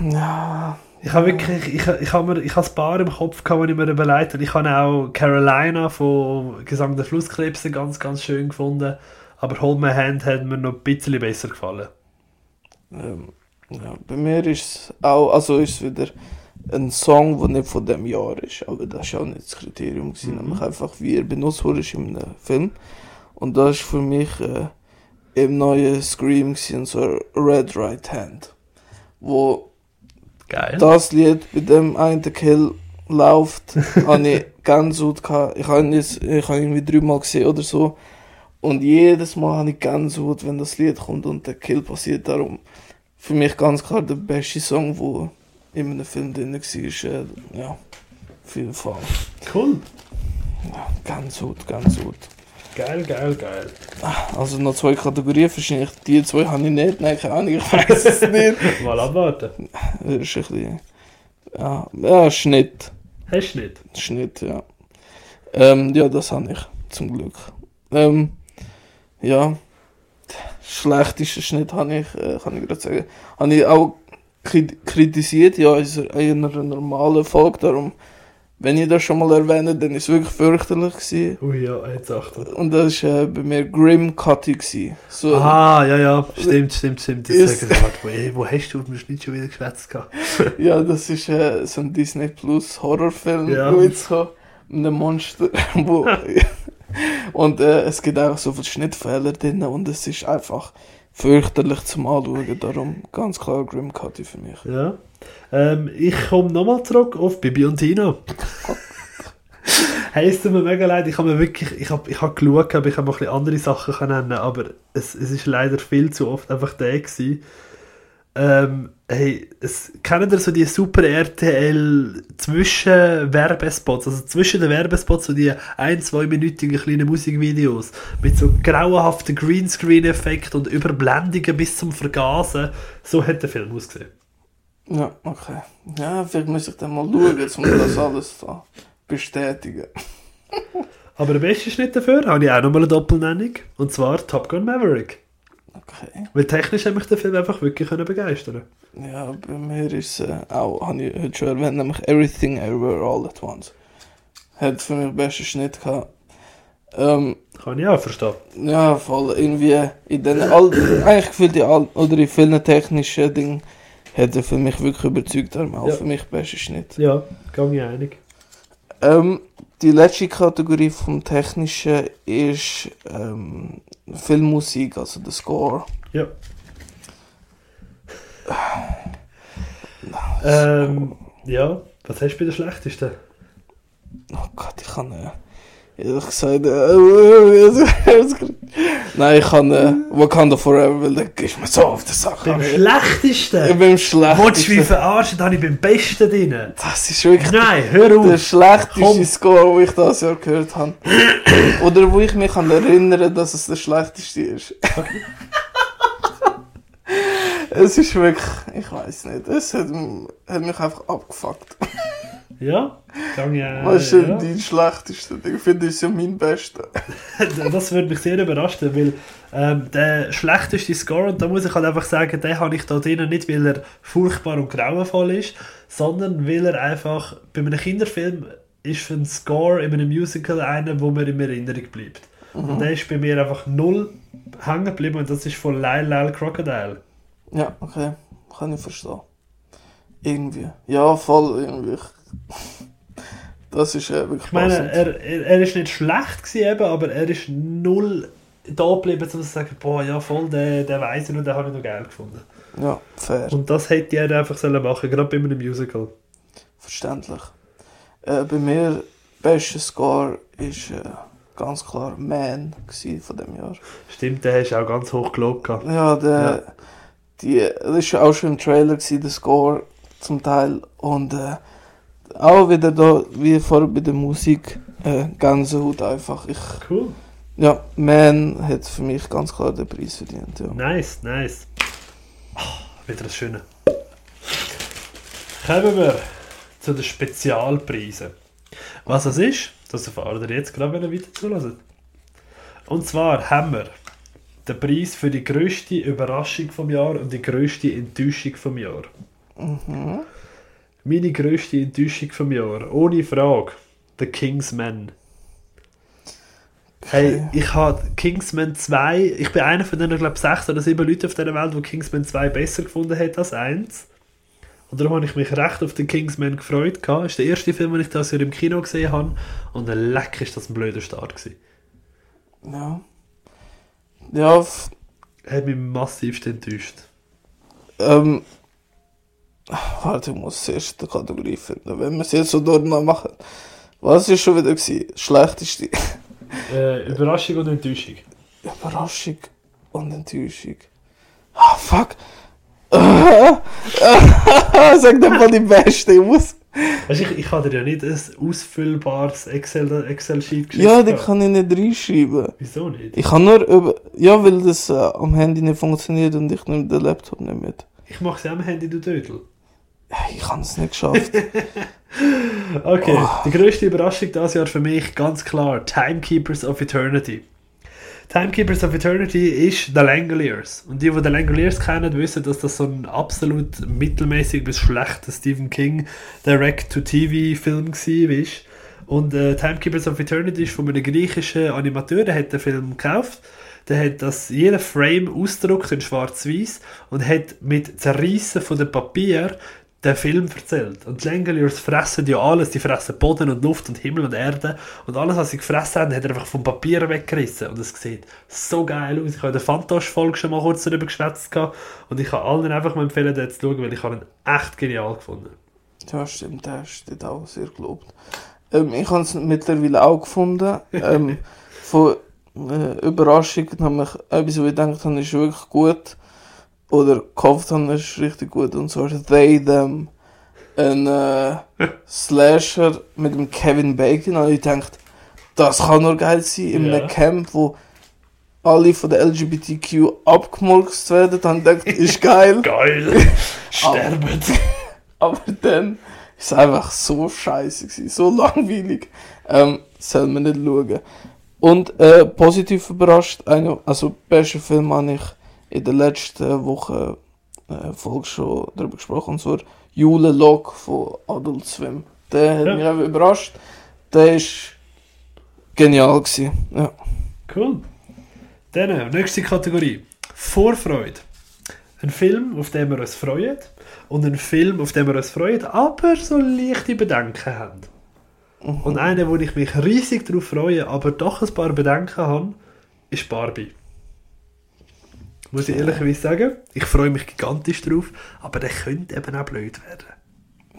Ja,
Ich habe wirklich, ich, ich habe mir, ich habe ein paar im Kopf gehabt, die ich mir überlegt habe. Ich habe auch Carolina von Gesang der Flusskrebse ganz, ganz schön gefunden. Aber Hold My Hand hat mir noch ein bisschen besser gefallen.
ähm, ja, bei mir ist es auch, also ist wieder ein Song, der nicht von dem Jahr ist, aber das ist auch nicht das Kriterium gewesen,
Mhm.
nämlich einfach wie er benutzt wurde in einem Film. Und das ist für mich äh, im neuen Scream gewesen, so Red Right Hand, wo
Geil.
das Lied bei dem einen Kill läuft, <laughs> habe ich Gänsehaut gehabt. Ich habe ihn jetzt, ich habe ihn irgendwie dreimal gesehen oder so. Und jedes Mal habe ich Gänsehaut, wenn das Lied kommt und der Kill passiert. Darum für mich ganz klar der beste Song, der in einem Film drin war. Äh, ja, auf jeden Fall.
Cool.
Ja, Gänsehaut, Gänsehaut.
Geil, geil, geil.
Also noch zwei Kategorien, wahrscheinlich die zwei habe ich nicht. Nein, keine Ahnung, ich weiß es <laughs> nicht.
Mal abwarten.
Das ist ein bisschen... Ja, ja Schnitt.
Hast du nicht?
Schnitt, ja. Ähm, ja, das habe ich, zum Glück. Ähm, ja, schlechtester Schnitt habe ich, äh, kann ich gerade sagen, habe ich auch kri- kritisiert, ja, in einer normalen Folge, darum, wenn ich das schon mal erwähne, dann ist es wirklich fürchterlich gewesen.
Ui, ja, jetzt Achtung.
Und das war äh, bei mir Grim Cutty. gewesen. So,
Ah, ja, ja. Stimmt, stimmt, stimmt. Jetzt
Ist-
sag ich wo, wo hast du mir nicht schon wieder geschwätzt gehabt? <laughs>
Ja, das ist äh, so ein Disney Plus Horrorfilm,
Ja.
wo jetzt so mit einem Monster, <laughs> wo <laughs> und äh, es gibt auch so viele Schnittfehler drin und es ist einfach fürchterlich zum Anschauen, darum ganz klar Grim Cutty für mich.
Ja. Ähm, ich komme nochmal zurück auf Bibi und Tina. hey, es tut mir mega leid, ich habe mir wirklich, ich habe ich hab geschaut, aber ich habe noch ein bisschen andere Sachen nennen, aber es, es ist leider viel zu oft einfach der gewesen. Ähm, hey, es, kennt ihr so die super RTL zwischen Werbespots, also zwischen den Werbespots so die ein-, zweiminütigen kleinen Musikvideos mit so grauenhaften Greenscreen-Effekt und Überblendungen bis zum Vergasen. So hat der Film ausgesehen.
Ja, okay. Ja, vielleicht muss ich dann mal schauen, um das alles da bestätigen.
Aber der beste Schnitt dafür habe ich auch nochmal eine Doppelnennung. Und zwar Top Gun Maverick.
Okay.
Weil technisch hat mich der Film einfach wirklich können begeistern
Ja, bei mir ist äh, auch, habe ich heute schon erwähnt, nämlich Everything Everywhere All at Once. Hat für mich den besten Schnitt gehabt. Ähm,
Kann ich auch verstehen.
Ja, voll. Irgendwie in den all, eigentlich gefühlt in all, oder in vielen technischen Dingen hat er für mich wirklich überzeugt, darum auch
Ja.
für mich bester Schnitt.
Ja, gang ich einig.
Ähm, die letzte Kategorie vom Technischen ist ähm, Filmmusik, also der Score.
Ja. <sighs> Ähm, ja, was hast du bei der schlechtesten?
Oh Gott, ich kann äh, ehrlich gesagt. Äh, Nein, ich kann äh, Wakanda Forever, weil der ist mir so auf der Sache.
Beim
Ich
schlechtesten?
bin
Wolltest du mich
schlechtesten.
verarschen? Da habe ich beim besten drin.
Das ist wirklich
Nein, hör
der
auf.
schlechteste
Komm.
Score, den ich dieses Jahr gehört habe. Oder wo ich mich kann erinnern dass es der schlechteste ist. <laughs> es ist wirklich, ich weiß nicht, es hat, hat mich einfach abgefuckt.
Ja, ja.
Was ist denn
ja.
dein schlechteste? Ich finde, das ist ja mein bester. <laughs>
Das würde mich sehr überraschen, weil ähm, der schlechteste Score, und da muss ich halt einfach sagen, den habe ich da drinnen nicht, weil er furchtbar und grauenvoll ist, sondern weil er einfach bei einem Kinderfilm ist einen Score in einem Musical einer, wo mir in Erinnerung bleibt. Und der ist bei mir einfach null hängen geblieben und das ist von Lyle Lyle Crocodile.
Ja, okay, kann ich verstehen. Irgendwie. Ja, voll, irgendwie. Das ist äh, wirklich
Ich meine, er, er, er ist nicht schlecht gewesen, eben, aber er ist null da geblieben, um zu sagen, boah, ja voll, den, den weiss ich noch, den habe ich noch geil gefunden.
Ja, fair.
Und das hätte er einfach sollen machen, gerade bei einem Musical.
Verständlich. Äh, bei mir, bester Score ist äh, ganz klar Man gewesen von dem Jahr.
Stimmt, den hast du auch ganz hoch gelobt.
Ja, der,
Ja.
Die, das ist ja auch schon im Trailer gewesen, der Score zum Teil. Und äh, auch wieder da, wie vorher bei der Musik, äh, Gänsehaut einfach. Ich,
Cool.
ja, Man hat für mich ganz klar den Preis verdient. Ja.
Nice, nice. Ah, wieder das Schöne. Kommen wir zu den Spezialpreisen. Was das ist, das erfahren ihr jetzt gerade, wenn ihr weiter zuhört. Und zwar haben wir den Preis für die grösste Überraschung vom Jahr und die grösste Enttäuschung vom Jahr.
Mhm.
Meine grösste Enttäuschung vom Jahr, ohne Frage, The Kingsman. Hey, ich habe Kingsman 2, ich bin einer von den, glaube ich, sechs oder sieben Leuten auf dieser Welt, die Kingsman 2 besser gefunden hat als 1. Und darum habe ich mich recht auf den Kingsman gefreut. Das ist der erste Film, den ich das Jahr im Kino gesehen habe. Und ein leck ist das ein blöder Start gewesen.
Ja. Ja,
Hat mich massivst enttäuscht.
ähm. Warte, ich muss zuerst die Kategorie finden. Wenn wir es jetzt so durcheinander machen. Was ist schon wieder gewesen? Schlechteste. <laughs>
Äh, Überraschung und Enttäuschung.
Überraschung und Enttäuschung. Ah, fuck. <laughs> Sag doch mal die Beste. Ich muss.
Weißt, ich, ich habe dir ja nicht ein ausfüllbares Excel- Excel-Sheet geschickt.
Ja, die
gehabt.
kann ich nicht reinschreiben.
Wieso nicht?
Ich kann nur über. Ja, weil das äh, am Handy nicht funktioniert und ich nehme den Laptop nicht mit.
Ich mache es ja am Handy, du Dödel.
Ich habe es nicht geschafft. <laughs>
Okay,
Oh.
die grösste Überraschung dieses Jahr für mich ganz klar: Timekeepers of Eternity. Timekeepers of Eternity ist The Langoliers. Und die, die The Langoliers kennen, wissen, dass das so ein absolut mittelmäßig bis schlechter Stephen King Direct-to-TV-Film war. Und äh, Timekeepers of Eternity ist von einem griechischen Animateur, der hat den Film gekauft. Der hat das jeden Frame ausgedruckt in schwarz-weiß und hat mit Zerreissen von dem Papier den Film erzählt. Und die Langoliers fressen ja alles. Die fressen Boden und Luft und Himmel und Erde. Und alles, was sie gefressen haben, hat er einfach vom Papier weggerissen. Und es sieht so geil aus. Ich habe in der Fantosch-Folge schon mal kurz darüber geschwätzt. Und ich kann allen einfach mal empfehlen, den zu schauen, weil ich habe ihn echt genial gefunden.
ja, stimmt, der steht auch sehr gelobt. Ähm, ich habe es mittlerweile auch gefunden. Ähm, <laughs> von äh, Überraschung habe ich etwas, was ich gedacht habe, ist wirklich gut. Oder gehofft habe, ist richtig gut. Und zwar They, Them. Ein äh, <laughs> Slasher mit dem Kevin Bacon. Und ich dachte, das kann nur geil sein. In
Ja.
einem Camp, wo alle von der LGBTQ abgemurkst werden. Dann dachte ich, ist geil. <laughs>
Geil! <laughs> Sterben!
Aber dann ist es einfach so scheiße gewesen, so langweilig. Ähm, soll man nicht schauen. Und äh, positiv überrascht, eine, also bester Film habe ich in der letzten Woche äh, Folge schon darüber gesprochen, und zwar Jule Log von Adult Swim. Der hat
Ja.
mich einfach überrascht. Der ist genial gewesen. Ja.
Cool. Dann, nächste Kategorie. Vorfreude. Ein Film, auf den wir uns freuen. Und ein Film, auf den wir uns freuen, aber so leichte Bedenken haben. Und einer, wo ich mich riesig darauf freue, aber doch ein paar Bedenken habe, ist Barbie. Muss ich ehrlicherweise sagen, ich freue mich gigantisch drauf, aber der könnte eben auch blöd werden.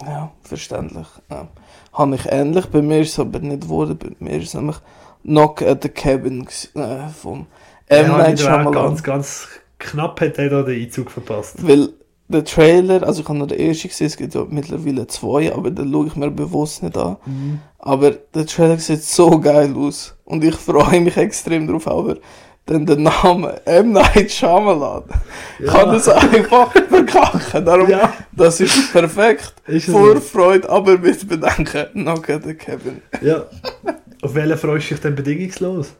Ja, verständlich. Ja. Habe ich ähnlich, bei mir ist es aber nicht geworden. Bei mir ist es nämlich Knock at the Cabin äh, von M.
Ja,
Night Shyamalan.
ganz, ganz knapp hat er da den Einzug verpasst.
Weil der Trailer, also ich habe noch den ersten gesehen, es gibt ja mittlerweile zwei, aber den schaue ich mir bewusst nicht an. Aber der Trailer sieht so geil aus. Und ich freue mich extrem drauf, aber dann der Name M. Night Shyamalan
Ja.
kann das einfach verkacken. Darum,
Ja.
das ist perfekt. <laughs>
Ist
Vorfreude, aber mit Bedenken. Noch der Kevin.
Ja. Auf welchen freust du dich denn bedingungslos?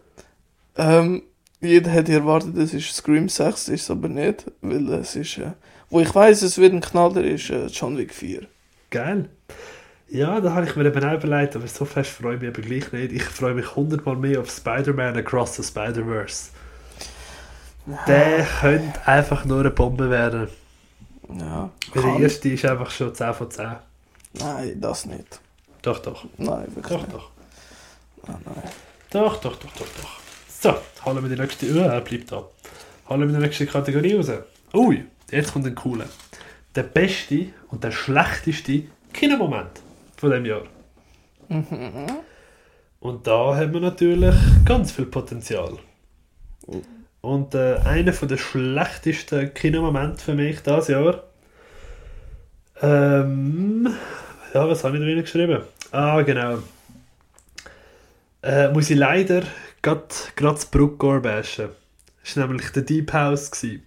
Ähm, jeder hätte erwartet, es ist Scream 6, ist es aber nicht, weil es ist, äh, wo ich weiß, es wird ein Knaller, ist äh, John Wick 4.
Geil. Ja, da habe ich mir eben auch überlegt, aber so fest freue ich mich aber gleich nicht. Ich freue mich hundertmal mehr auf Spider-Man Across the Spider-Verse. Der könnte einfach nur eine Bombe werden.
Ja,
der erste ist einfach schon 10 von 10.
Nein, das nicht.
Doch, doch.
Nein, wirklich
Doch,
nicht.
doch.
Ah, nein.
Doch, doch, doch, doch, doch. So, holen wir die nächste. Oh, er bleibt da. Holen wir die nächste Kategorie raus. Ui, jetzt kommt ein cooler. Der beste und der schlechteste Kinomoment von dem Jahr. Und da haben wir natürlich ganz viel Potenzial. Und äh, einer der schlechtesten Kinomomente für mich dieses Jahr. Ähm, ja, was habe ich da geschrieben? Ah, genau. Äh, muss ich leider gerade das Bruckgore bashen. Das war nämlich der Deep House. Gewesen.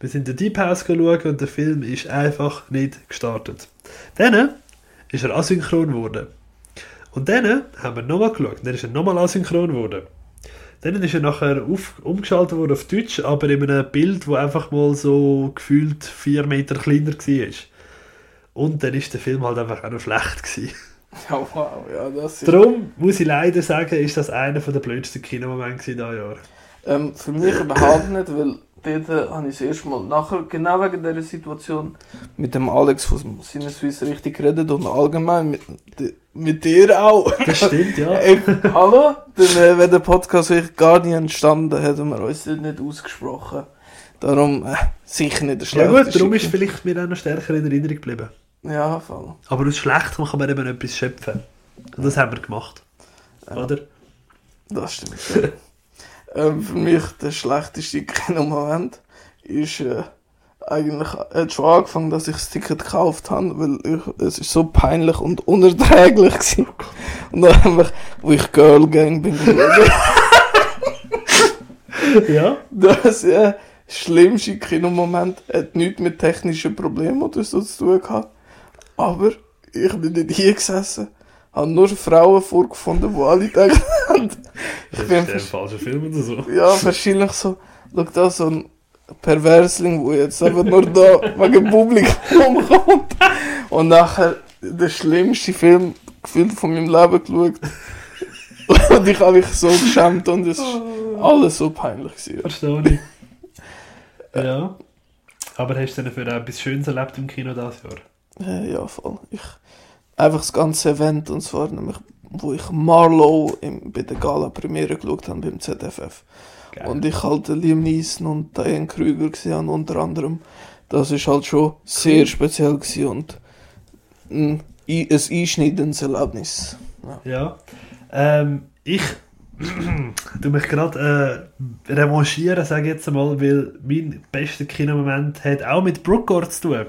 Wir sind den Deep House geschaut und der Film ist einfach nicht gestartet. Dann ist er asynchron geworden. Und dann haben wir nochmal geschaut. Dann ist er nochmal asynchron geworden. Dann ist er nachher auf, umgeschaltet worden auf Deutsch, aber in einem Bild, wo einfach mal so gefühlt vier Meter kleiner war. Und dann ist der Film halt einfach auch noch schlecht gewesen. <laughs>
Ja, wow, ja, das ist...
Darum muss ich leider sagen, ist das einer der blödsten Kinomomente dieses Jahr.
Ähm, für mich überhaupt nicht, weil dort habe ich das erste Mal nachher, genau wegen dieser Situation, mit dem Alex von Sinneswiss richtig geredet und allgemein mit, mit dir auch.
Das stimmt, ja. <laughs>
Ey, hallo? Dann äh, wäre der Podcast wirklich gar nicht entstanden, hätten wir uns dort nicht ausgesprochen. Darum äh, sicher nicht der
Ja
schlechteste.
gut, darum ist vielleicht mir auch noch stärker in Erinnerung geblieben.
Ja, voll.
Aber aus Schlechtem kann man eben etwas schöpfen. Und das haben wir gemacht. Oder?
Das stimmt. Ähm, für mich der schlechteste Kinomoment ist äh, eigentlich hat schon angefangen, dass ich das Ticket gekauft habe, weil ich, es ist so peinlich und unerträglich gewesen. <laughs> Und dann einfach, wo ich Girl Gang bin. <laughs>
Ja.
Das äh, schlimmste Kinomoment hat nichts mit technischen Problemen oder so zu tun gehabt. Aber ich bin nicht hier gesessen, habe nur Frauen vorgefunden, die alle <laughs> haben, ich
Das
bin
ist falscher Film oder so.
ja, wahrscheinlich so, schau da, so ein Perversling, wo jetzt einfach nur da wegen Publikum kommt. Und nachher der schlimmste Film gefühlt von meinem Leben geschaut. Und ich habe mich so geschämt und es ist alles so peinlich gewesen.
Verstehe ich. Ja. Aber hast du denn für etwas Schönes erlebt im Kino dieses Jahr?
Äh, ja, voll. Ich, einfach das ganze Event, und zwar nämlich, wo ich Marlow im, bei der Gala-Premiere geschaut habe beim ZFF.
Geil.
Und ich halt den Liam Neeson und Diane Krüger gesehen unter anderem. Das ist halt schon sehr speziell gewesen und ein, ein einschneidendes Erlebnis.
Ja. Ähm, ich <clears throat> du mich gerade äh, revanchieren, sage ich jetzt mal, weil mein bester Kinomoment hat auch mit Brookgore zu tun.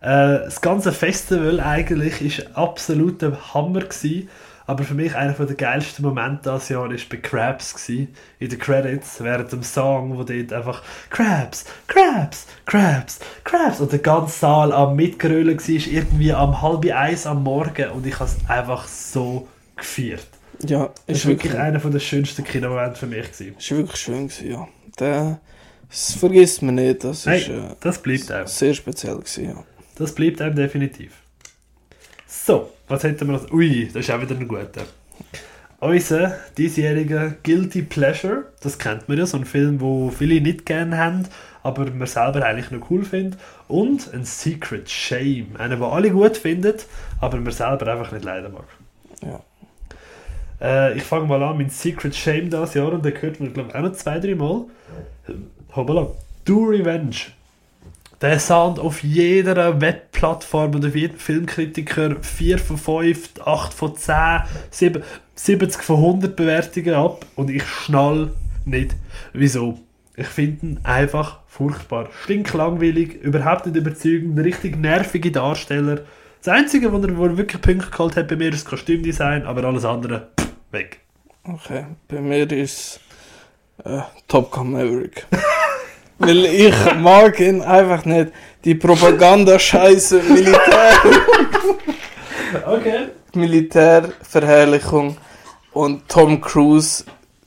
Äh, das ganze Festival eigentlich ist absolut der Hammer gewesen, aber für mich einer der geilsten Momente dieses Jahr ist bei Krabs gewesen, in den Credits, während dem Song, wo dort einfach Krabs, Krabs, Krabs, Krabs und der ganze Saal am Mitgrölen war, irgendwie am halb eins am Morgen und ich habe es einfach so gefeiert.
Ja,
Das
ist
war wirklich
wirklich,
einer der schönsten Kinomomente für mich. Gewesen.
ist wirklich schön gewesen, ja. Der, das vergisst man nicht, das
Nein,
ist äh,
das bleibt einem.
sehr speziell gewesen, ja.
Das bleibt einem definitiv. So, was hätten wir noch? Ui, das ist auch wieder ein guter. Unser diesjähriger Guilty Pleasure, das kennt man ja, so ein Film, wo viele nicht gerne haben, aber man selber eigentlich noch cool findet. Und ein Secret Shame, einen, den alle gut finden, aber man selber einfach nicht leiden mag.
Ja.
Äh, ich fange mal an mit Secret Shame das Jahr und der gehört mir, glaube ich, auch noch zwei, drei Mal. Hoppala. Do Revenge. Der Sound auf jeder Webplattform und auf jedem Filmkritiker 4 von 5, 8 von 10, 7, 70 von 100 Bewertungen ab und ich schnall nicht. Wieso? Ich finde ihn einfach furchtbar. Stinklangweilig, überhaupt nicht überzeugend, richtig nervige Darsteller. Das Einzige, wo er, wo er wirklich Punkte geholt hat bei mir, ist das Kostümdesign, aber alles andere, pff, weg.
Okay, bei mir ist äh, Top Gun Maverick. <laughs> Weil ich mag ihn einfach nicht. Die Propaganda-Scheiße, Militär,
Okay.
Militärverherrlichung und Tom Cruise,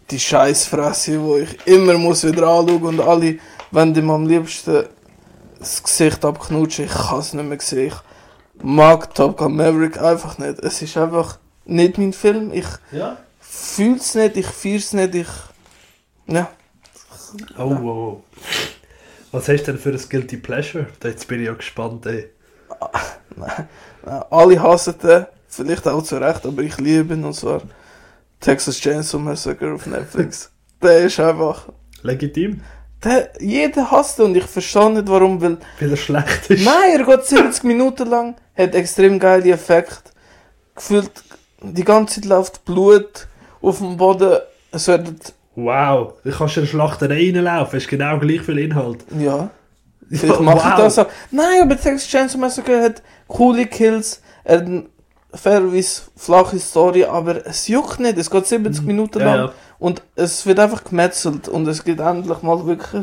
die Scheißfresse, wo ich immer muss wieder anschauen und alle, wenn dem am liebsten das Gesicht abknutschen, ich kann es nicht mehr sehen. Ich mag Top Gun Maverick einfach nicht. Es ist einfach nicht mein Film. Ich
Ja.
fühl's nicht, ich fühl's nicht, ich. Ja.
Oh, wow. wow. Was hast du denn für ein Guilty Pleasure? Jetzt bin ich ja gespannt, ey.
Äh, Alle hassen den, vielleicht auch zu Recht, aber ich liebe ihn und zwar Texas Chainsaw Massacre auf Netflix. <laughs> der ist einfach.
Legitim?
Der, jeder hasst ihn und ich verstehe nicht warum, weil.
Weil er schlecht ist.
Nein, er geht 70 Minuten lang, hat extrem geile Effekte. Gefühlt, die ganze Zeit läuft Blut auf dem Boden. Es werden.
Wow, du kannst in eine Schlachterei reinlaufen, hast genau gleich viel Inhalt.
Ja. Vielleicht mache ich das auch. Nein, aber Texas Chainsaw Massacre hat coole Kills, hat eine fairerweise flache Story, aber es juckt nicht. Es geht 70 Minuten
Ja,
lang
ja.
und es wird einfach gemetzelt und es gibt endlich mal wirklich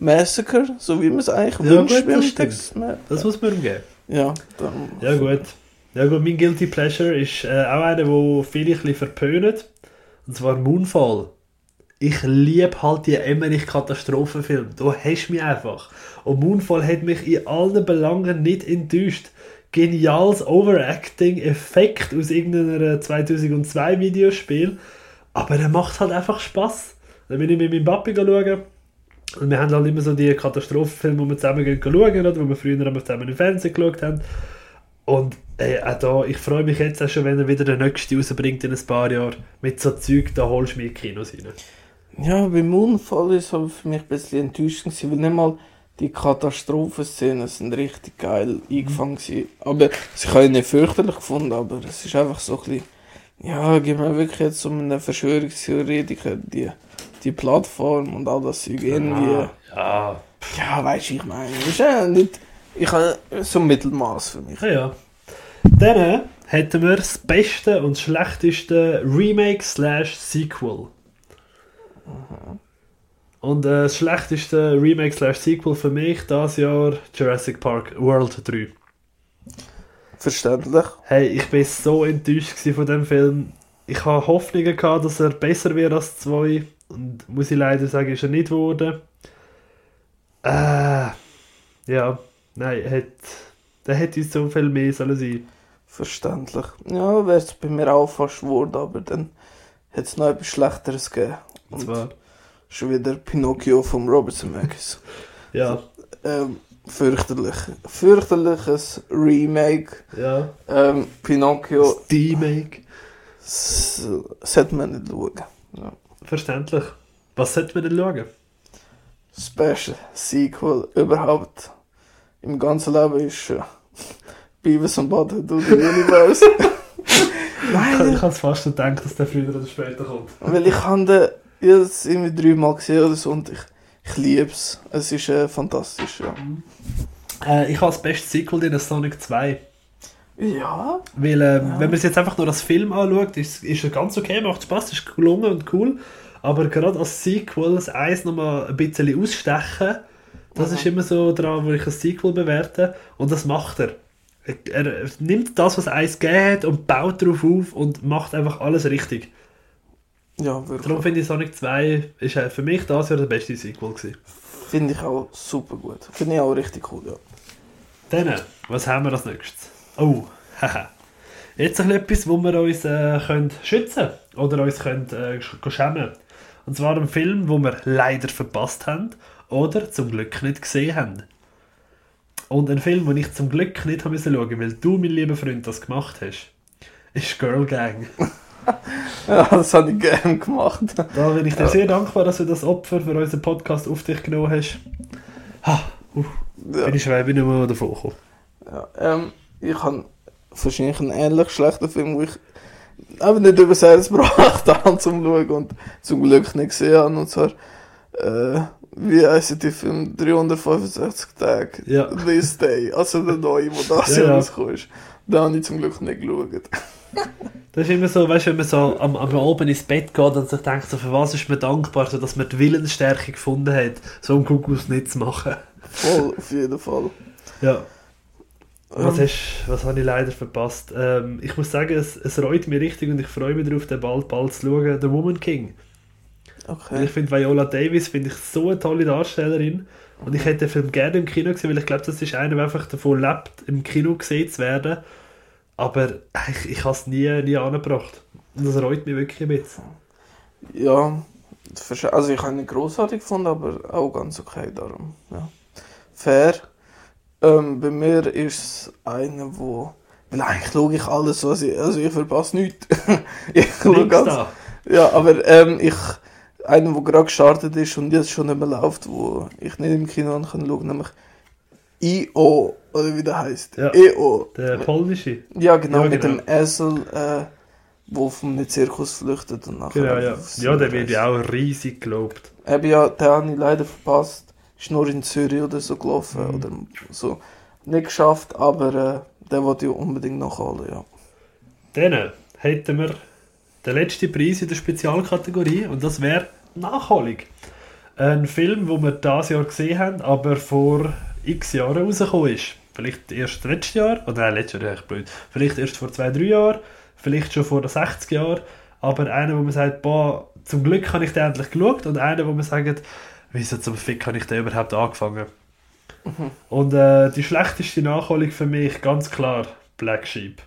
ein Massacre, so wie man es eigentlich
Ja,
wünscht
gut, das.
Texas
Das muss man ihm geben.
Ja, dann,
Ja gut. Ja gut, mein Guilty Pleasure ist äh, auch einer, wo viele ein bisschen verpönen. Und zwar Moonfall. Ich liebe halt die Emmerich-Katastrophenfilme. Du hast mich einfach. Und Moonfall hat mich in allen Belangen nicht enttäuscht. Geniales Overacting, Effekt aus irgendeiner 2002 Videospiel. Aber er macht halt einfach Spaß. Dann bin ich mit meinem Papi schauen. Und wir haben halt immer so die Katastrophenfilme, die wir zusammen gehen schauen, oder? wo wir früher immer zusammen im Fernsehen geschaut haben. Und ey, auch da, ich freue mich jetzt auch schon, wenn er wieder den nächsten rausbringt in ein paar Jahren. Mit so Zeug, da holst du mich in Kinos rein.
Ja, beim Moonfall ist aber für mich ein bisschen enttäuschend weil nicht mal die Katastrophenszenen sind richtig geil eingefangen gewesen. Aber ich habe ihn nicht fürchterlich gefunden, aber es ist einfach so ein bisschen, ja, gib mir wirklich jetzt um einen Verschwörungstheoretiker die, die Plattform und all das Zeug irgendwie.
Ah, ja,
Ja, weißt du, ich meine, ist ja nicht, ich habe so ein Mittelmaß für mich.
ja, ja. Dann hätten wir das beste und schlechteste Remake slash Sequel. Und äh, das schlechteste Remake slash Sequel für mich das Jahr Jurassic Park World 3.
Verständlich.
Hey, ich bin so enttäuscht von dem Film. Ich habe Hoffnungen gehabt, dass er besser wird als zwei. Und muss ich leider sagen, ist er nicht geworden. Äh, ja, nein, hat, der hätte uns so viel mehr sollen sein.
Verständlich. Ja, wäre es bei mir auch fast geworden, aber dann hätte es noch etwas Schlechteres gegeben.
Und zwar,
schon wieder Pinocchio von Robert Zemeckis. <laughs>
ja,
ähm, fürchterlich. Fürchterliches Remake.
ja,
Ähm, Pinocchio
das Remake.
sollte man nicht schauen. Ja.
Verständlich. Was sollte man denn schauen?
Special Sequel überhaupt im ganzen Leben ist äh, <laughs> Beavis und Butthead to the Universe.
Ich, <laughs>
Nein,
ich habe fast gedacht, dass der früher oder später kommt.
weil ich habe den jetzt irgendwie dreimal gesehen oder so und ich, ich liebe es. Es ist äh, fantastisch, ja.
Äh, ich habe das beste Sequel in Sonic 2.
Ja,
Weil, ähm,
Ja.
wenn man es jetzt einfach nur als Film anschaut, ist, er ganz okay, macht Spaß, ist gelungen und cool. Aber gerade als Sequel das Eis nochmal ein bisschen ausstechen, das
Mhm.
ist immer so dran, wo ich ein Sequel bewerte. Und das macht er. Er, er nimmt das, was Eis gegeben hat und baut darauf auf und macht einfach alles richtig.
Ja, wirklich.
Darum finde ich Sonic 2 ist äh, für mich das Jahr der beste Sequel gewesen.
Finde ich auch super gut. Finde ich auch richtig cool, ja.
Dann, was haben wir als nächstes? Oh, haha. Jetzt ein etwas, wo wir uns äh, können schützen oder uns können, äh, sch- schämen Und zwar ein Film, wo wir leider verpasst haben oder zum Glück nicht gesehen haben. Und ein Film, den ich zum Glück nicht haben schauen, weil du, mein lieber Freund, das gemacht hast, ist Girl Gang. <laughs>
Ja, das habe ich gerne gemacht.
Da bin ich dir sehr dankbar, dass du das Opfer für unseren Podcast auf dich genommen hast. Ha, uh,
Ja.
bin ich schwer, bin ich mal davon gekommen.
Ja, ähm, ich habe wahrscheinlich einen ähnlich schlechten Film, wo ich einfach nicht übers Herz <laughs> gebracht habe zum Schauen und zum Glück nicht gesehen habe. Und zwar, äh, wie heisst der Film? 365 Tage.
Ja.
This Day. Also der neue, wo das
Ja,
ja,
ja.
rausgekommen ist. Den habe ich zum Glück nicht geschaut.
Das ist immer so, weißt du, wenn man so am, am Abend ins Bett geht und sich denkt, so, für was ist man dankbar, so, dass man die Willensstärke gefunden hat, so einen Kuckuck nicht zu machen.
Voll, auf jeden Fall.
Ja. Was,
Ähm,
hast, was habe ich leider verpasst? Ähm, ich muss sagen, es, es reut mich richtig und ich freue mich darauf, den bald, bald zu schauen. The Woman King.
Okay.
Ich finde Viola Davis finde ich so eine tolle Darstellerin. Und ich hätte den Film gerne im Kino gesehen, weil ich glaube, das ist einer, der einfach davon lebt, im Kino gesehen zu werden. Aber ich, ich habe es nie, nie angebracht. Und das reut mich wirklich bisschen.
Ja, also ich habe ihn nicht grossartig gefunden, aber auch ganz okay darum. Ja. Fair. Ähm, bei mir ist es einer, wo. Weil eigentlich schaue ich alles, was ich. Also ich verpasse nichts. <laughs> ich schaue ganz. Ja, aber ähm, ich. Einer, der gerade gestartet ist und jetzt schon nicht mehr läuft, wo ich nicht im Kino an kann schauen, nämlich I.O. oder wie der heißt.
Ja.
E.O.
Der polnische.
Ja, genau,
Ja,
mit
genau.
dem Esel, äh, wo vom Zirkus flüchtet und nachher.
Genau, ja. Ja, der wird ja auch riesig gelobt.
Eben ja, den habe ich leider verpasst. Ist nur in Zürich oder so gelaufen
Mhm.
oder so. Nicht geschafft, aber äh, den wollte ich unbedingt nachholen, ja.
Dann hätten wir den letzten Preis in der Spezialkategorie und das wäre Nachholung. Ein Film, den wir dieses Jahr gesehen haben, aber vor x Jahren rausgekommen ist. Vielleicht erst letztes Jahr, oder nein, letztes Jahr ist echt blöd. Vielleicht erst vor zwei, drei Jahren, vielleicht schon vor 60 Jahren, aber einer, wo man sagt, boah, zum Glück habe ich den endlich geschaut und einer, wo man sagt, wieso zum Fick habe ich den überhaupt angefangen? Und äh, die schlechteste Nachholung für mich, ganz klar, Black Sheep.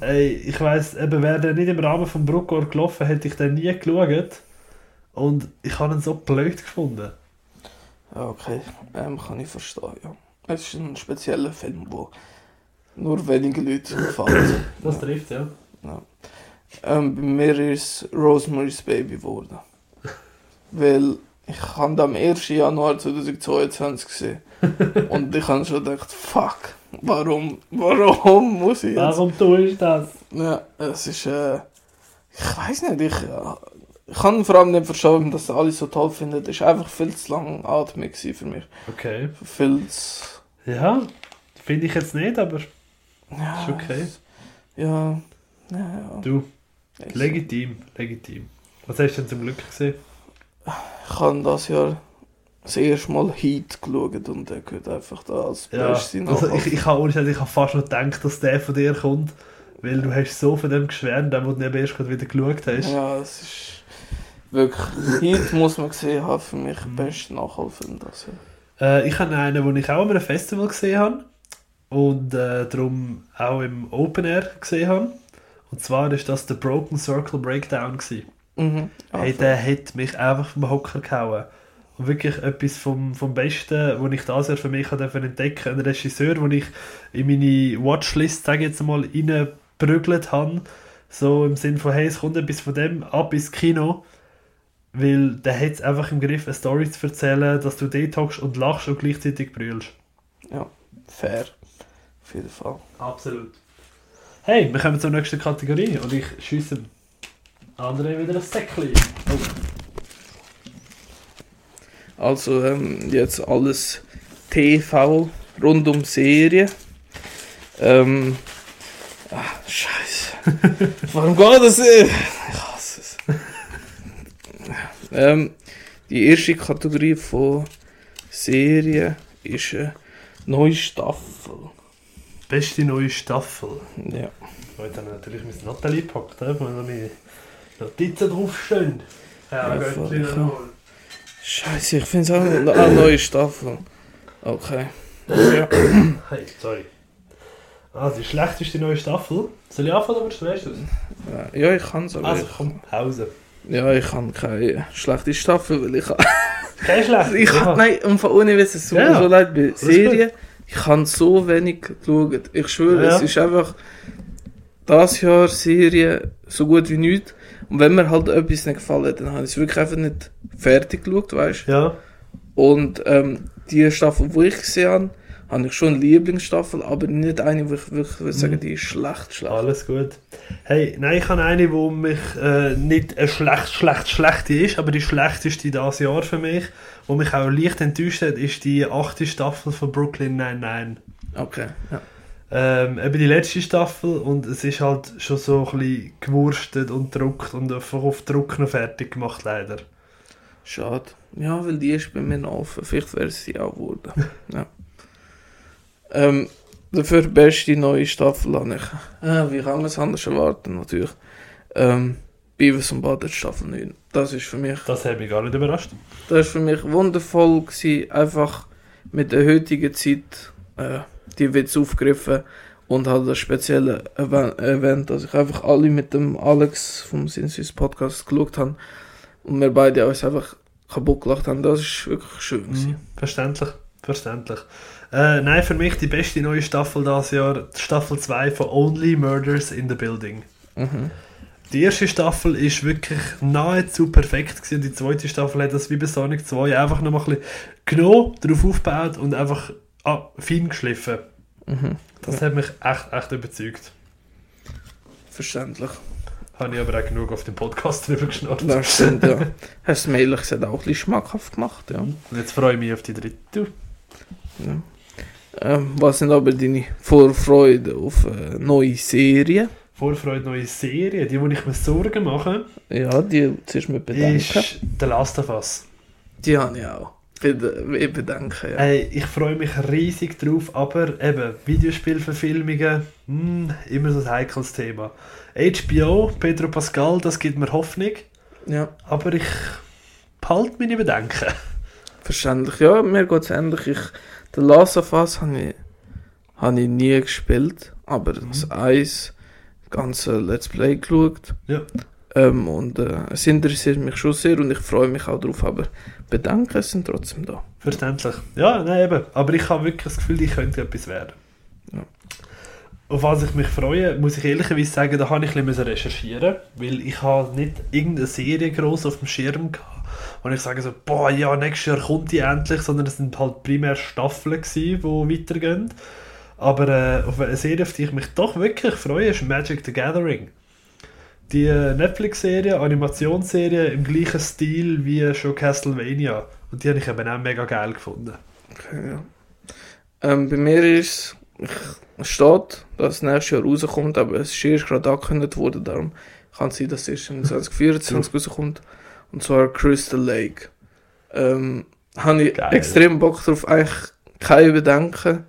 Ey, ich weiss, eben, wäre der nicht im Rahmen vom Bruckor gelaufen, hätte ich den nie geschaut. Und ich habe ihn so blöd gefunden.
Ja, okay. Ähm, kann ich verstehen, ja. Es ist ein spezieller Film, wo nur wenige Leute gefallen.
Das trifft, ja.
ähm, bei mir ist Rosemary's Baby geworden. Weil ich habe am 1. Januar 2022 gesehen. <laughs> Und ich habe schon gedacht, fuck, warum, warum muss ich jetzt...
Warum tust du das?
Ja, es ist, äh, ich weiß nicht, ich, äh, ich kann vor allem nicht verstehen, dass alle so toll finden. Das ist einfach viel zu langatmig gewesen für mich.
Okay.
Viel zu,
Ja, finde ich jetzt nicht, aber
ja,
ist okay.
Ja, ja, ja.
Du,
Ich-
legitim, legitim. Was hast du denn zum Glück gesehen?
Ich habe das Jahr das erste Mal Heat geschaut und der gehört einfach da als
Ja,
Beste
also ich, ich habe ich habe fast noch gedacht, dass der von dir kommt, weil du hast so von dem geschwärmt, den, du eben erst gerade wieder geschaut hast.
Ja, es ist wirklich, Heat muss man gesehen haben, für mich
Mhm.
der beste Nachholfilm das Jahr.
Äh, ich habe einen, den ich auch an einem Festival gesehen habe und äh, darum auch im Open Air gesehen habe. Und zwar ist das der Broken Circle Breakdown gewesen.
Mhm.
Hey, der hat mich einfach vom Hocker gehauen. Und wirklich etwas vom, vom Besten, was ich das Jahr für mich entdecken Ein Regisseur, den ich in meine Watchlist, sage ich jetzt mal, reingeprügelt habe. So im Sinn von, hey, es kommt etwas von dem ab ins Kino. Weil der hat es einfach im Griff, eine Story zu erzählen, dass du dort hockst und lachst und gleichzeitig brüllst.
Ja, fair. Auf jeden Fall.
Absolut. Hey, wir kommen zur nächsten Kategorie und ich schiesse André wieder ein Säckchen. Oh.
Also ähm, jetzt alles TV rund um Serien. Ähm, ah, scheiße. <laughs> Warum geht das nicht? Ich. Ähm, die erste Kategorie von Serien ist eine neue Staffel.
Beste neue Staffel.
Ja.
Haben wir natürlich mein Natalie gepackt, wo noch meine Notizen draufstehen. Ja,
Ja,
Göttli.
Scheiße, ich finde es auch eine eine neue Staffel. Okay. Ja.
Hey, sorry. Ah, die schlechteste neue Staffel. Soll ich anfangen oder weißt du es?
ja, ich kann es aber.
Also
ich-
komm, Pause.
Ja, ich habe keine schlechte Staffel, weil ich
Kein schlecht.
Ich
ja.
hab, nein, und von ohne es tut
Ja,
so leid bei Serien. Ich habe so wenig geschaut. Ich schwöre,
Ja.
es ist einfach das Jahr Serie so gut wie nichts. Und wenn mir halt etwas nicht gefallen hat, dann habe ich es wirklich einfach nicht fertig geschaut, weißt du.
Ja,
Und ähm, die Staffel, die ich gesehen habe, habe ich schon eine Lieblingsstaffel, aber nicht eine, wo ich wirklich würde sagen,
Mhm.
die ist schlecht, schlecht.
Alles gut. Hey, nein, ich habe eine, wo mich äh, nicht eine schlecht, schlecht, schlechte ist, aber die schlechteste dieses Jahr für mich, wo mich auch leicht enttäuscht hat, ist die achte Staffel von Brooklyn Nine-Nine.
Okay, ja.
Ähm, eben die letzte Staffel und es ist halt schon so ein bisschen gewurstet und gedruckt und einfach auf Druck noch fertig gemacht, leider.
Schade. Ja, weil die ist bei mir noch offen. Vielleicht wäre sie auch geworden. <laughs> ja. Ähm, dafür die beste neue Staffel habe ich. Äh, wie kann man es anders erwarten, natürlich. Ähm, Beavis und Butthead Staffel 9. Das ist für mich,
Das hat mich gar nicht überrascht.
das ist für mich wundervoll gewesen. Einfach mit der heutigen Zeit, äh, die Witz aufgegriffen und halt das spezielle Event, dass ich einfach alle mit dem Alex vom Sinsus Podcast geschaut habe und wir beide uns einfach kaputt gelacht haben. Das ist wirklich schön.
Mhm. Verständlich, verständlich. Äh, nein, für mich die beste neue Staffel dieses Jahr, die Staffel 2 von Only Murders in the Building.
Mhm.
Die erste Staffel ist wirklich nahezu perfekt gewesen. Die zweite Staffel hat das wie bei Sonic 2 einfach noch mal ein bisschen genommen, darauf aufgebaut und einfach ah, fein geschliffen.
Mhm.
Das hat mich echt, echt überzeugt.
Verständlich.
Habe ich aber auch genug auf dem Podcast <laughs> drüber geschnurrt.
Das stimmt, ja. Hast du mir ehrlich gesagt auch ein bisschen schmackhaft gemacht, ja.
Und jetzt freue ich mich auf die dritte.
ja. Ähm, was sind aber deine Vorfreude auf äh, neue Serien?
Vorfreude neue Serie, die, wo ich mir Sorgen mache,
Ja, die zuerst mit Bedenken.
ist The Last of Us.
Die habe ich auch. Ich bedenke, ja.
Ey, ich freue mich riesig drauf, aber eben, Videospielverfilmungen, hm, immer so ein heikles Thema. HBO, Pedro Pascal, das gibt mir Hoffnung,
ja.
aber ich behalte meine Bedenken.
Verständlich. Ja, mir geht es ähnlich. Ich, The Last of Us habe ich, habe ich nie gespielt, aber das Eis, ganze Let's Play geschaut.
Ja.
Ähm, und äh, es interessiert mich schon sehr und ich freue mich auch drauf, aber Bedenken sind trotzdem da.
Verständlich. Ja, nein, eben. Aber ich habe wirklich das Gefühl, die könnte etwas werden.
Ja.
Auf was ich mich freue, muss ich ehrlicherweise sagen, da habe ich ein bisschen recherchieren weil ich habe nicht irgendeine Serie groß auf dem Schirm gehabt, und ich sage so, boah, ja, nächstes Jahr kommt die endlich, sondern es sind halt primär Staffeln gewesen, die weitergehen. Aber äh, auf eine Serie, auf die ich mich doch wirklich freue, ist Magic the Gathering. Die äh, Netflix-Serie, Animationsserie im gleichen Stil wie schon Castlevania. Und die habe ich eben auch mega geil gefunden.
Okay, ja. Ähm, bei mir ist es steht, dass es nächstes Jahr rauskommt, aber es ist erst gerade angekündigt worden, darum kann es sein, dass es erst in <laughs> 2024 rauskommt. Und zwar Crystal Lake. Ähm, habe ich
Geil.
extrem Bock drauf, eigentlich keine Bedenken.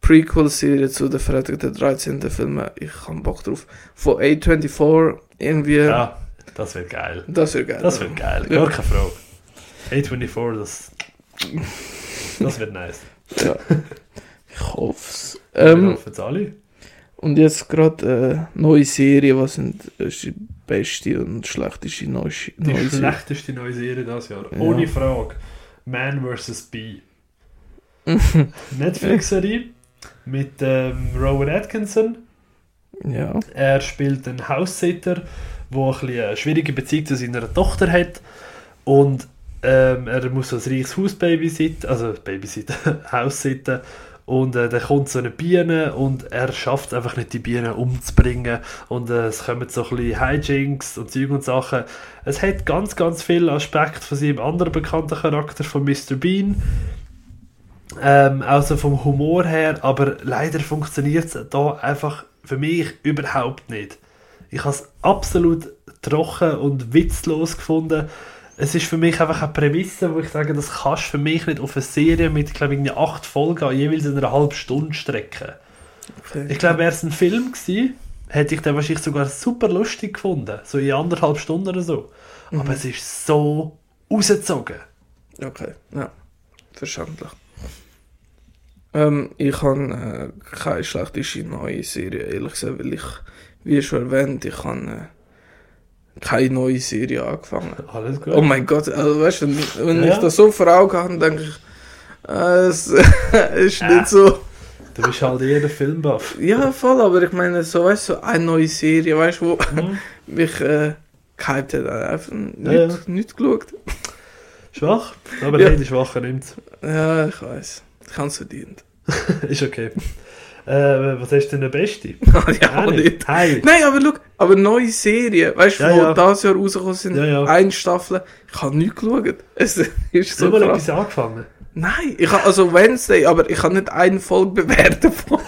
Prequel-Serie zu den der 13. Filmen, ich habe Bock drauf. Von A24 irgendwie,
Ja, das wird geil.
das wäre geil.
Das wird geil,
Ja.
gar keine Frage. A24, das, das wird nice.
Ja. <laughs> Ich hoffe es. Ähm,
hoffen es alle.
Und jetzt gerade äh, neue Serie, was sind ist die beste und schlechteste neue,
Die
neue Serie?
schlechteste neue Serie dieses Jahr.
Ja.
Ohne Frage. Man vs. Bee. <laughs> Netflix-Serie mit ähm, Rowan Atkinson.
ja.
Er spielt einen Haussitter, der ein bisschen eine schwierige Beziehung zu seiner Tochter hat. Und ähm, er muss ein reiches Haus babysitten, also babysitten, <laughs> Haus sitten. Und äh, dann kommt so eine Biene und er schafft es einfach nicht, die Biene umzubringen. Und äh, es kommen so ein bisschen Hijinks und Zeug und Sachen. Es hat ganz, ganz viele Aspekte von seinem anderen bekannten Charakter, von Mr. Bean. Ähm, also vom Humor her, aber leider funktioniert es da einfach für mich überhaupt nicht. Ich habe es absolut trocken und witzlos gefunden. Es ist für mich einfach eine Prämisse, wo ich sage, das kannst du für mich nicht auf eine Serie mit, glaube ich, acht Folgen an jeweils einer halben Stunde strecken.
Okay.
Ich glaube, wäre es ein Film gewesen, hätte ich den wahrscheinlich sogar super lustig gefunden. So in anderthalb Stunden oder so. Aber es ist so rausgezogen.
Okay, ja. Verständlich. Ähm, ich habe äh, keine schlechteste neue Serie, ehrlich gesagt, weil ich, wie schon erwähnt, ich habe äh, keine neue Serie angefangen.
Alles gut.
Oh mein Gott, also weißt du, wenn, wenn
Ja.
ich das so vor Augen habe, denke ich, äh, es <laughs> ist
Ja.
nicht so.
Du bist halt eher der Filmbuff.
Ja, voll, aber ich meine, so, weißt du, so eine neue Serie, weißt du, wo
Mhm. <laughs>
mich äh, gehypt hat, einfach nicht,
Ja, ja.
nicht geschaut.
Schwach, aber
Ja.
hey, die Schwache nimmt
Ja, ich weiß. Ich habe es verdient. <laughs>
ist okay. Äh, was hast du denn der Beste? <laughs>
ja,
Auch
nicht.
Hey.
Nein, aber schau, aber neue Serien, weißt du,
Ja,
wo
ja.
dieses Jahr rausgekommen sind,
Ja, ja.
eine Staffel, ich habe nichts geschaut. <laughs> Es ist so
mal
krass.
etwas angefangen.
Nein, ich habe also Wednesday, aber ich kann nicht eine Folge bewerten <laughs> von.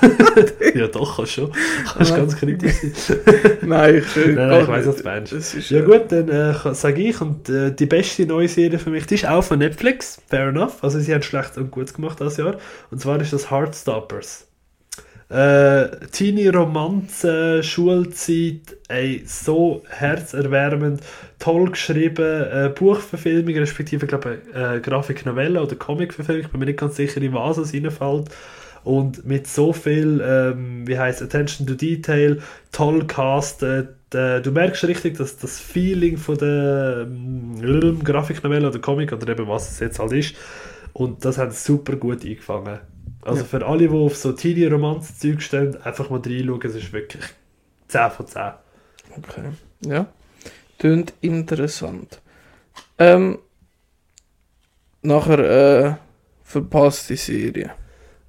Ja, doch, kannst schon. Kannst
Nein.
ganz kritisch sein.
nein, ich,
Nein, nein, ich weiss, was du meinst.
Das ist,
Ja gut, dann äh, sage ich, und äh, die beste neue Serie für mich, die ist auch von Netflix, fair enough. Also sie haben schlecht und gut gemacht das Jahr. Und zwar ist das Heartstoppers. Äh, Teenie Romanze, Schulzeit, ey, so herzerwärmend, toll geschrieben, äh, Buchverfilmung, respektive, glaube äh, Grafiknovelle oder Comicverfilmung, ich bin mir nicht ganz sicher, in was es reinfällt. Und mit so viel, ähm, wie heißt Attention to Detail, toll castet, äh, du merkst richtig, dass das Feeling von der ähm, Grafiknovelle oder Comic oder eben was es jetzt halt ist, und das sie super gut eingefangen. Also
Ja.
für alle, die auf so Teenie-Romanzen-Zeug stehen, einfach mal reinschauen, es ist wirklich 10 von 10.
Okay. Ja. Tönt interessant. Ähm, nachher, äh, verpasste Serie.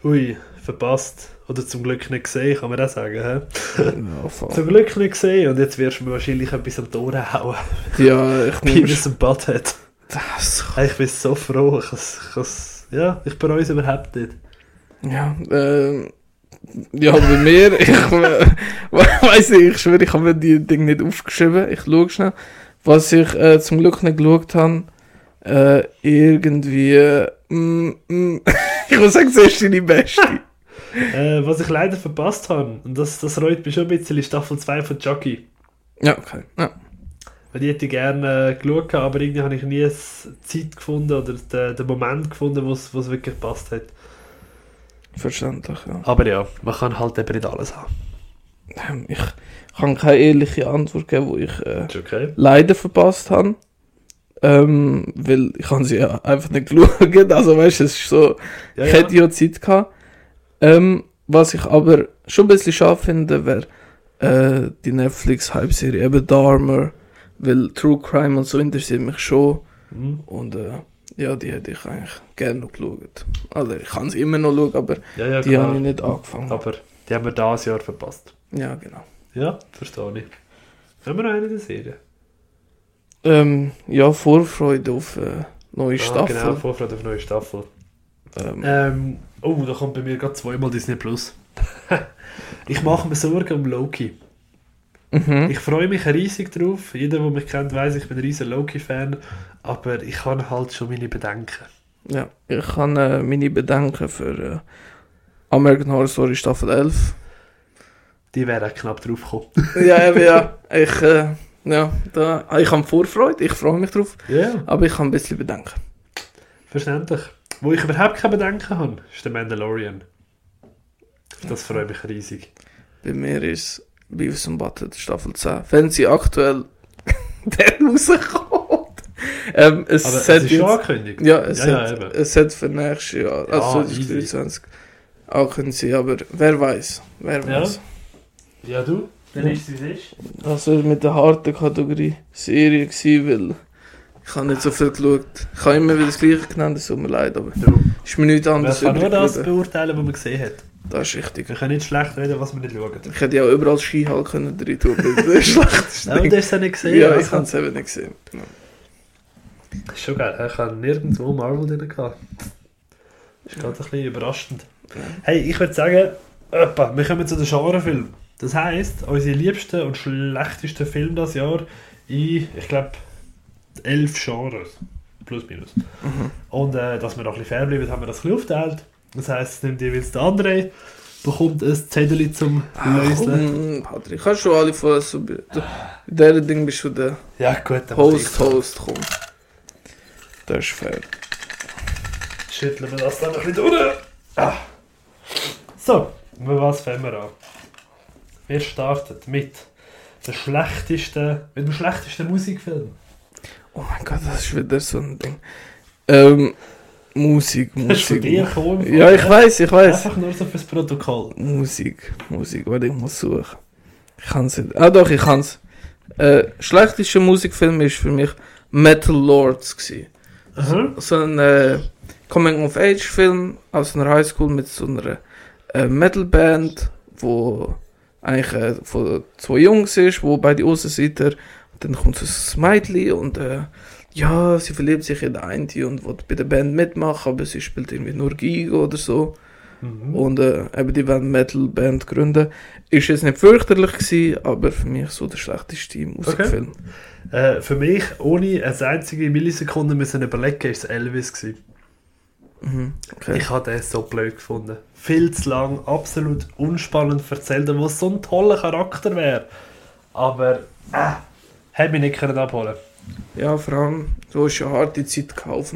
Ui, verpasst. Oder zum Glück nicht gesehen, kann man auch sagen. He?
Ja. <laughs>
Zum Glück nicht gesehen und jetzt wirst du mir wahrscheinlich etwas am Tor hauen. <laughs>
ja ich nehme
Penis und Butthead.
das.
Hey, ich bin so froh. Ich, ich, ja, ich bereue es überhaupt nicht.
Ja, ähm, ja, bei mir, <laughs> ich äh, weiß nicht, ich schwöre, ich habe mir die Dinge nicht aufgeschrieben. Ich schaue schnell. Was ich äh, zum Glück nicht geschaut habe, äh, irgendwie, äh, mm, mm, <laughs> ich muss sagen, das ist deine beste. <laughs>
Äh, was ich leider verpasst habe, und das, das reut mich schon ein bisschen, ist Staffel 2 von Chucky.
Ja, okay. Ja.
Weil die hätte ich gerne äh, geschaut, aber irgendwie habe ich nie die Zeit gefunden oder den, den Moment gefunden, wo es es wirklich gepasst hat.
Verständlich, ja.
Aber ja, man kann halt eben nicht alles haben.
Ähm, Ich kann keine ehrliche Antwort geben, wo ich äh,
okay.
leider verpasst habe. Ähm, weil ich habe sie ja einfach nicht <laughs> geschaut. Also weißt du, es ist so,
Ja,
ich
ja.
hätte ja Zeit gehabt. Ähm, was ich aber schon ein bisschen schade finde, wäre äh, die Netflix-Hype-Serie, eben Dharma, weil True Crime und so interessiert mich schon.
Mhm.
Und äh, ja, die hätte ich eigentlich gerne noch geschaut. Also ich kann sie immer noch schauen, aber
Ja, ja,
die habe ich nicht angefangen.
Aber die haben wir dieses Jahr verpasst.
Ja, genau.
Ja, verstehe ich. Haben wir noch eine in der Serie?
Ähm, ja, Vorfreude auf äh, neue
Ah,
Staffel.
genau, Vorfreude auf neue Staffel.
Ähm,
Ähm, oh, da kommt bei mir gerade zweimal Disney Plus. <laughs> ich mache mir Sorgen um Loki.
Mhm.
Ich freue mich riesig drauf. Jeder, der mich kennt, weiß, ich bin ein riesen Loki-Fan. Aber ich habe halt schon meine Bedenken.
Ja, ich habe äh, meine Bedenken für äh, American Horror Story Staffel 11.
Die auch knapp drauf gekommen. <laughs>
ja, eben, ja. <laughs> Ich, äh, ja, da, ich habe Vorfreude, ich freue mich drauf,
Ja,
aber ich habe ein bisschen Bedenken.
verständlich. Wo ich überhaupt keine Bedenken habe, ist der Mandalorian. Das freut mich riesig.
Bei mir ist Beavis und Butthead Staffel 10. Wenn sie aktuell <laughs> der rauskommt. Ähm, es
Aber es ist schon angekündigt.
ja, es,
ja,
hat,
ja,
es hat für nächstes Jahr, also
Ja,
2023, ankündigt sie, aber wer weiß, wer
Ja.
weiß.
Ja, du? Dann ist es, wie es ist.
Das war mit der harten Kategorie Serie gewesen, weil ich habe nicht so viel geschaut. Ich habe immer wieder das Gleiche genannt, es tut mir leid, aber
Du.
ist mir nichts
Man
anderes
kann nur das beurteilen, was man gesehen hat.
Das ist richtig.
Wir können nicht schlecht reden, was wir nicht schauen.
Ich hätte ja auch überall Skihall können drin tun, weil das ist das schlechteste <laughs>
Aber du hast es ja nicht gesehen.
Ja, ich
also.
habe es eben nicht gesehen. Ja.
Ist schon geil. Ich habe nirgendwo Marvel drin gehabt. Ist gerade ein bisschen überraschend. Hey, ich würde sagen, öppa, wir kommen zu den Genrefilmen. Das heisst, unsere liebsten und schlechtesten Filme das Jahr in, ich glaube, elf Genres. Plus, minus. Und äh, dass wir noch ein bisschen fair bleiben, haben wir das ein bisschen aufgeteilt. Das heisst, es nimmt jeweils der andere, bekommt ein Zettel zum Lösen.
Komm, Patrick, kannst du alle vorher so... Diesem Ding bist du der
Ja, gut, dann
Host, Host, komm. Das ist fair.
Schütteln wir das dann noch ein bisschen durch. Ah. So, mit was fangen wir an? Wir starten mit der schlechtesten, mit dem schlechtesten Musikfilm.
Oh mein Gott, das ist wieder so ein Ding. Ähm, Musik, Musik.
gekommen.
Ja, ich weiß, ich weiß.
Einfach nur so fürs Protokoll.
Musik, Musik, warte, ich muss suchen. Ich kann's nicht. Ah doch, ich kann's. Äh, schlechtester Musikfilm ist für mich Metal Lords gsi.
Aha.
So ein äh, Coming-of-Age-Film aus einer Highschool mit so einer äh, Metal-Band, wo eigentlich äh, von zwei Jungs ist, wo beide Aussenseiter, und dann kommt so ein Mädchen und äh, ja, sie verliebt sich in einen und will bei der Band mitmachen, aber sie spielt irgendwie nur Geige oder so.
Mhm.
Und äh, eben die wollen Metal-Band gründen. Ist jetzt nicht fürchterlich gewesen, aber für mich so der schlechteste Musikfilm.
Äh, für mich, ohne eine einzige Millisekunde müssen überlegen, ist es Elvis gewesen.
Mhm. Okay.
Ich habe den so blöd gefunden. Viel zu lang, absolut unspannend erzählt, wo so ein toller Charakter wäre. Aber, äh, hätte mich nicht können abholen
Ja, vor allem, du hast ja harte Zeit gekauft.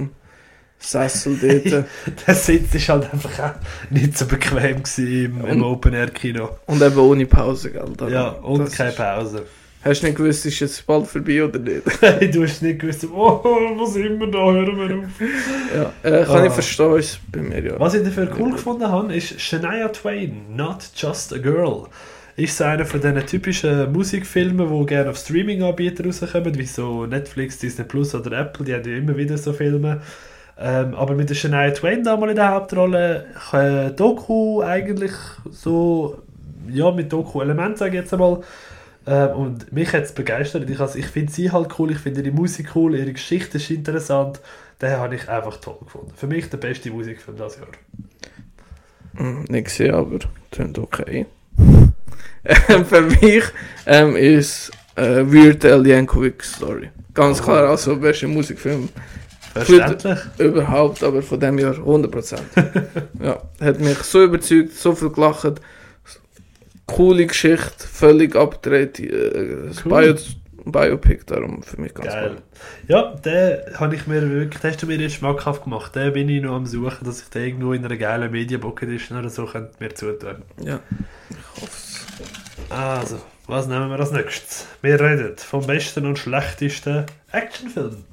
Sessel dort. <laughs>
Der Sitz ist halt einfach nicht so bequem im, im Open-Air-Kino.
und eben ohne Pause, gell? Da-
Ja, und
das
keine Pause.
Hast du nicht gewusst, ist jetzt bald vorbei oder nicht? <laughs>
du hast nicht gewusst, oh, sind wir da, hören wir auf. <laughs>
ja, äh, kann ich
Ah.
verstehen, ist bei mir ja.
Was ich dafür cool gefunden habe, ist Shania Twain, Not Just a Girl. Ist so einer von diesen typischen Musikfilmen, die gerne auf Streaming-Anbieter rauskommen, wie so Netflix, Disney Plus oder Apple, die haben ja immer wieder so Filme. Ähm, aber mit der Shania Twain da mal in der Hauptrolle, äh, Doku eigentlich so, ja, mit Doku-Element sage ich jetzt einmal. Ähm, und mich hat es begeistert. Ich, also, ich finde sie halt cool, ich finde ihre Musik cool, ihre Geschichte ist interessant. Den habe ich einfach toll gefunden. Für mich der beste Musikfilm dieses Jahr.
Hm, nicht gesehen, aber klingt okay. Für mich ähm, ist äh, Weird Al Yankovic Story. Ganz
Oh.
klar, also beste Musikfilm
Verständlich.
überhaupt, aber von dem Jahr 100%. <laughs> ja, hat mich so überzeugt, so viel gelacht. Coole Geschichte, völlig abgedreht. Äh,
Cool.
Bio, Biopic, darum für mich ganz
Geil. Ja, den habe ich mir wirklich, hast du mir jetzt schmackhaft gemacht. Den bin ich noch am suchen, dass ich den irgendwo in einer geilen Mediabook Edition oder so könnte mir zutun.
Ja, ich hoffe es.
Also, was nehmen wir als nächstes? Wir reden vom besten und schlechtesten Actionfilm.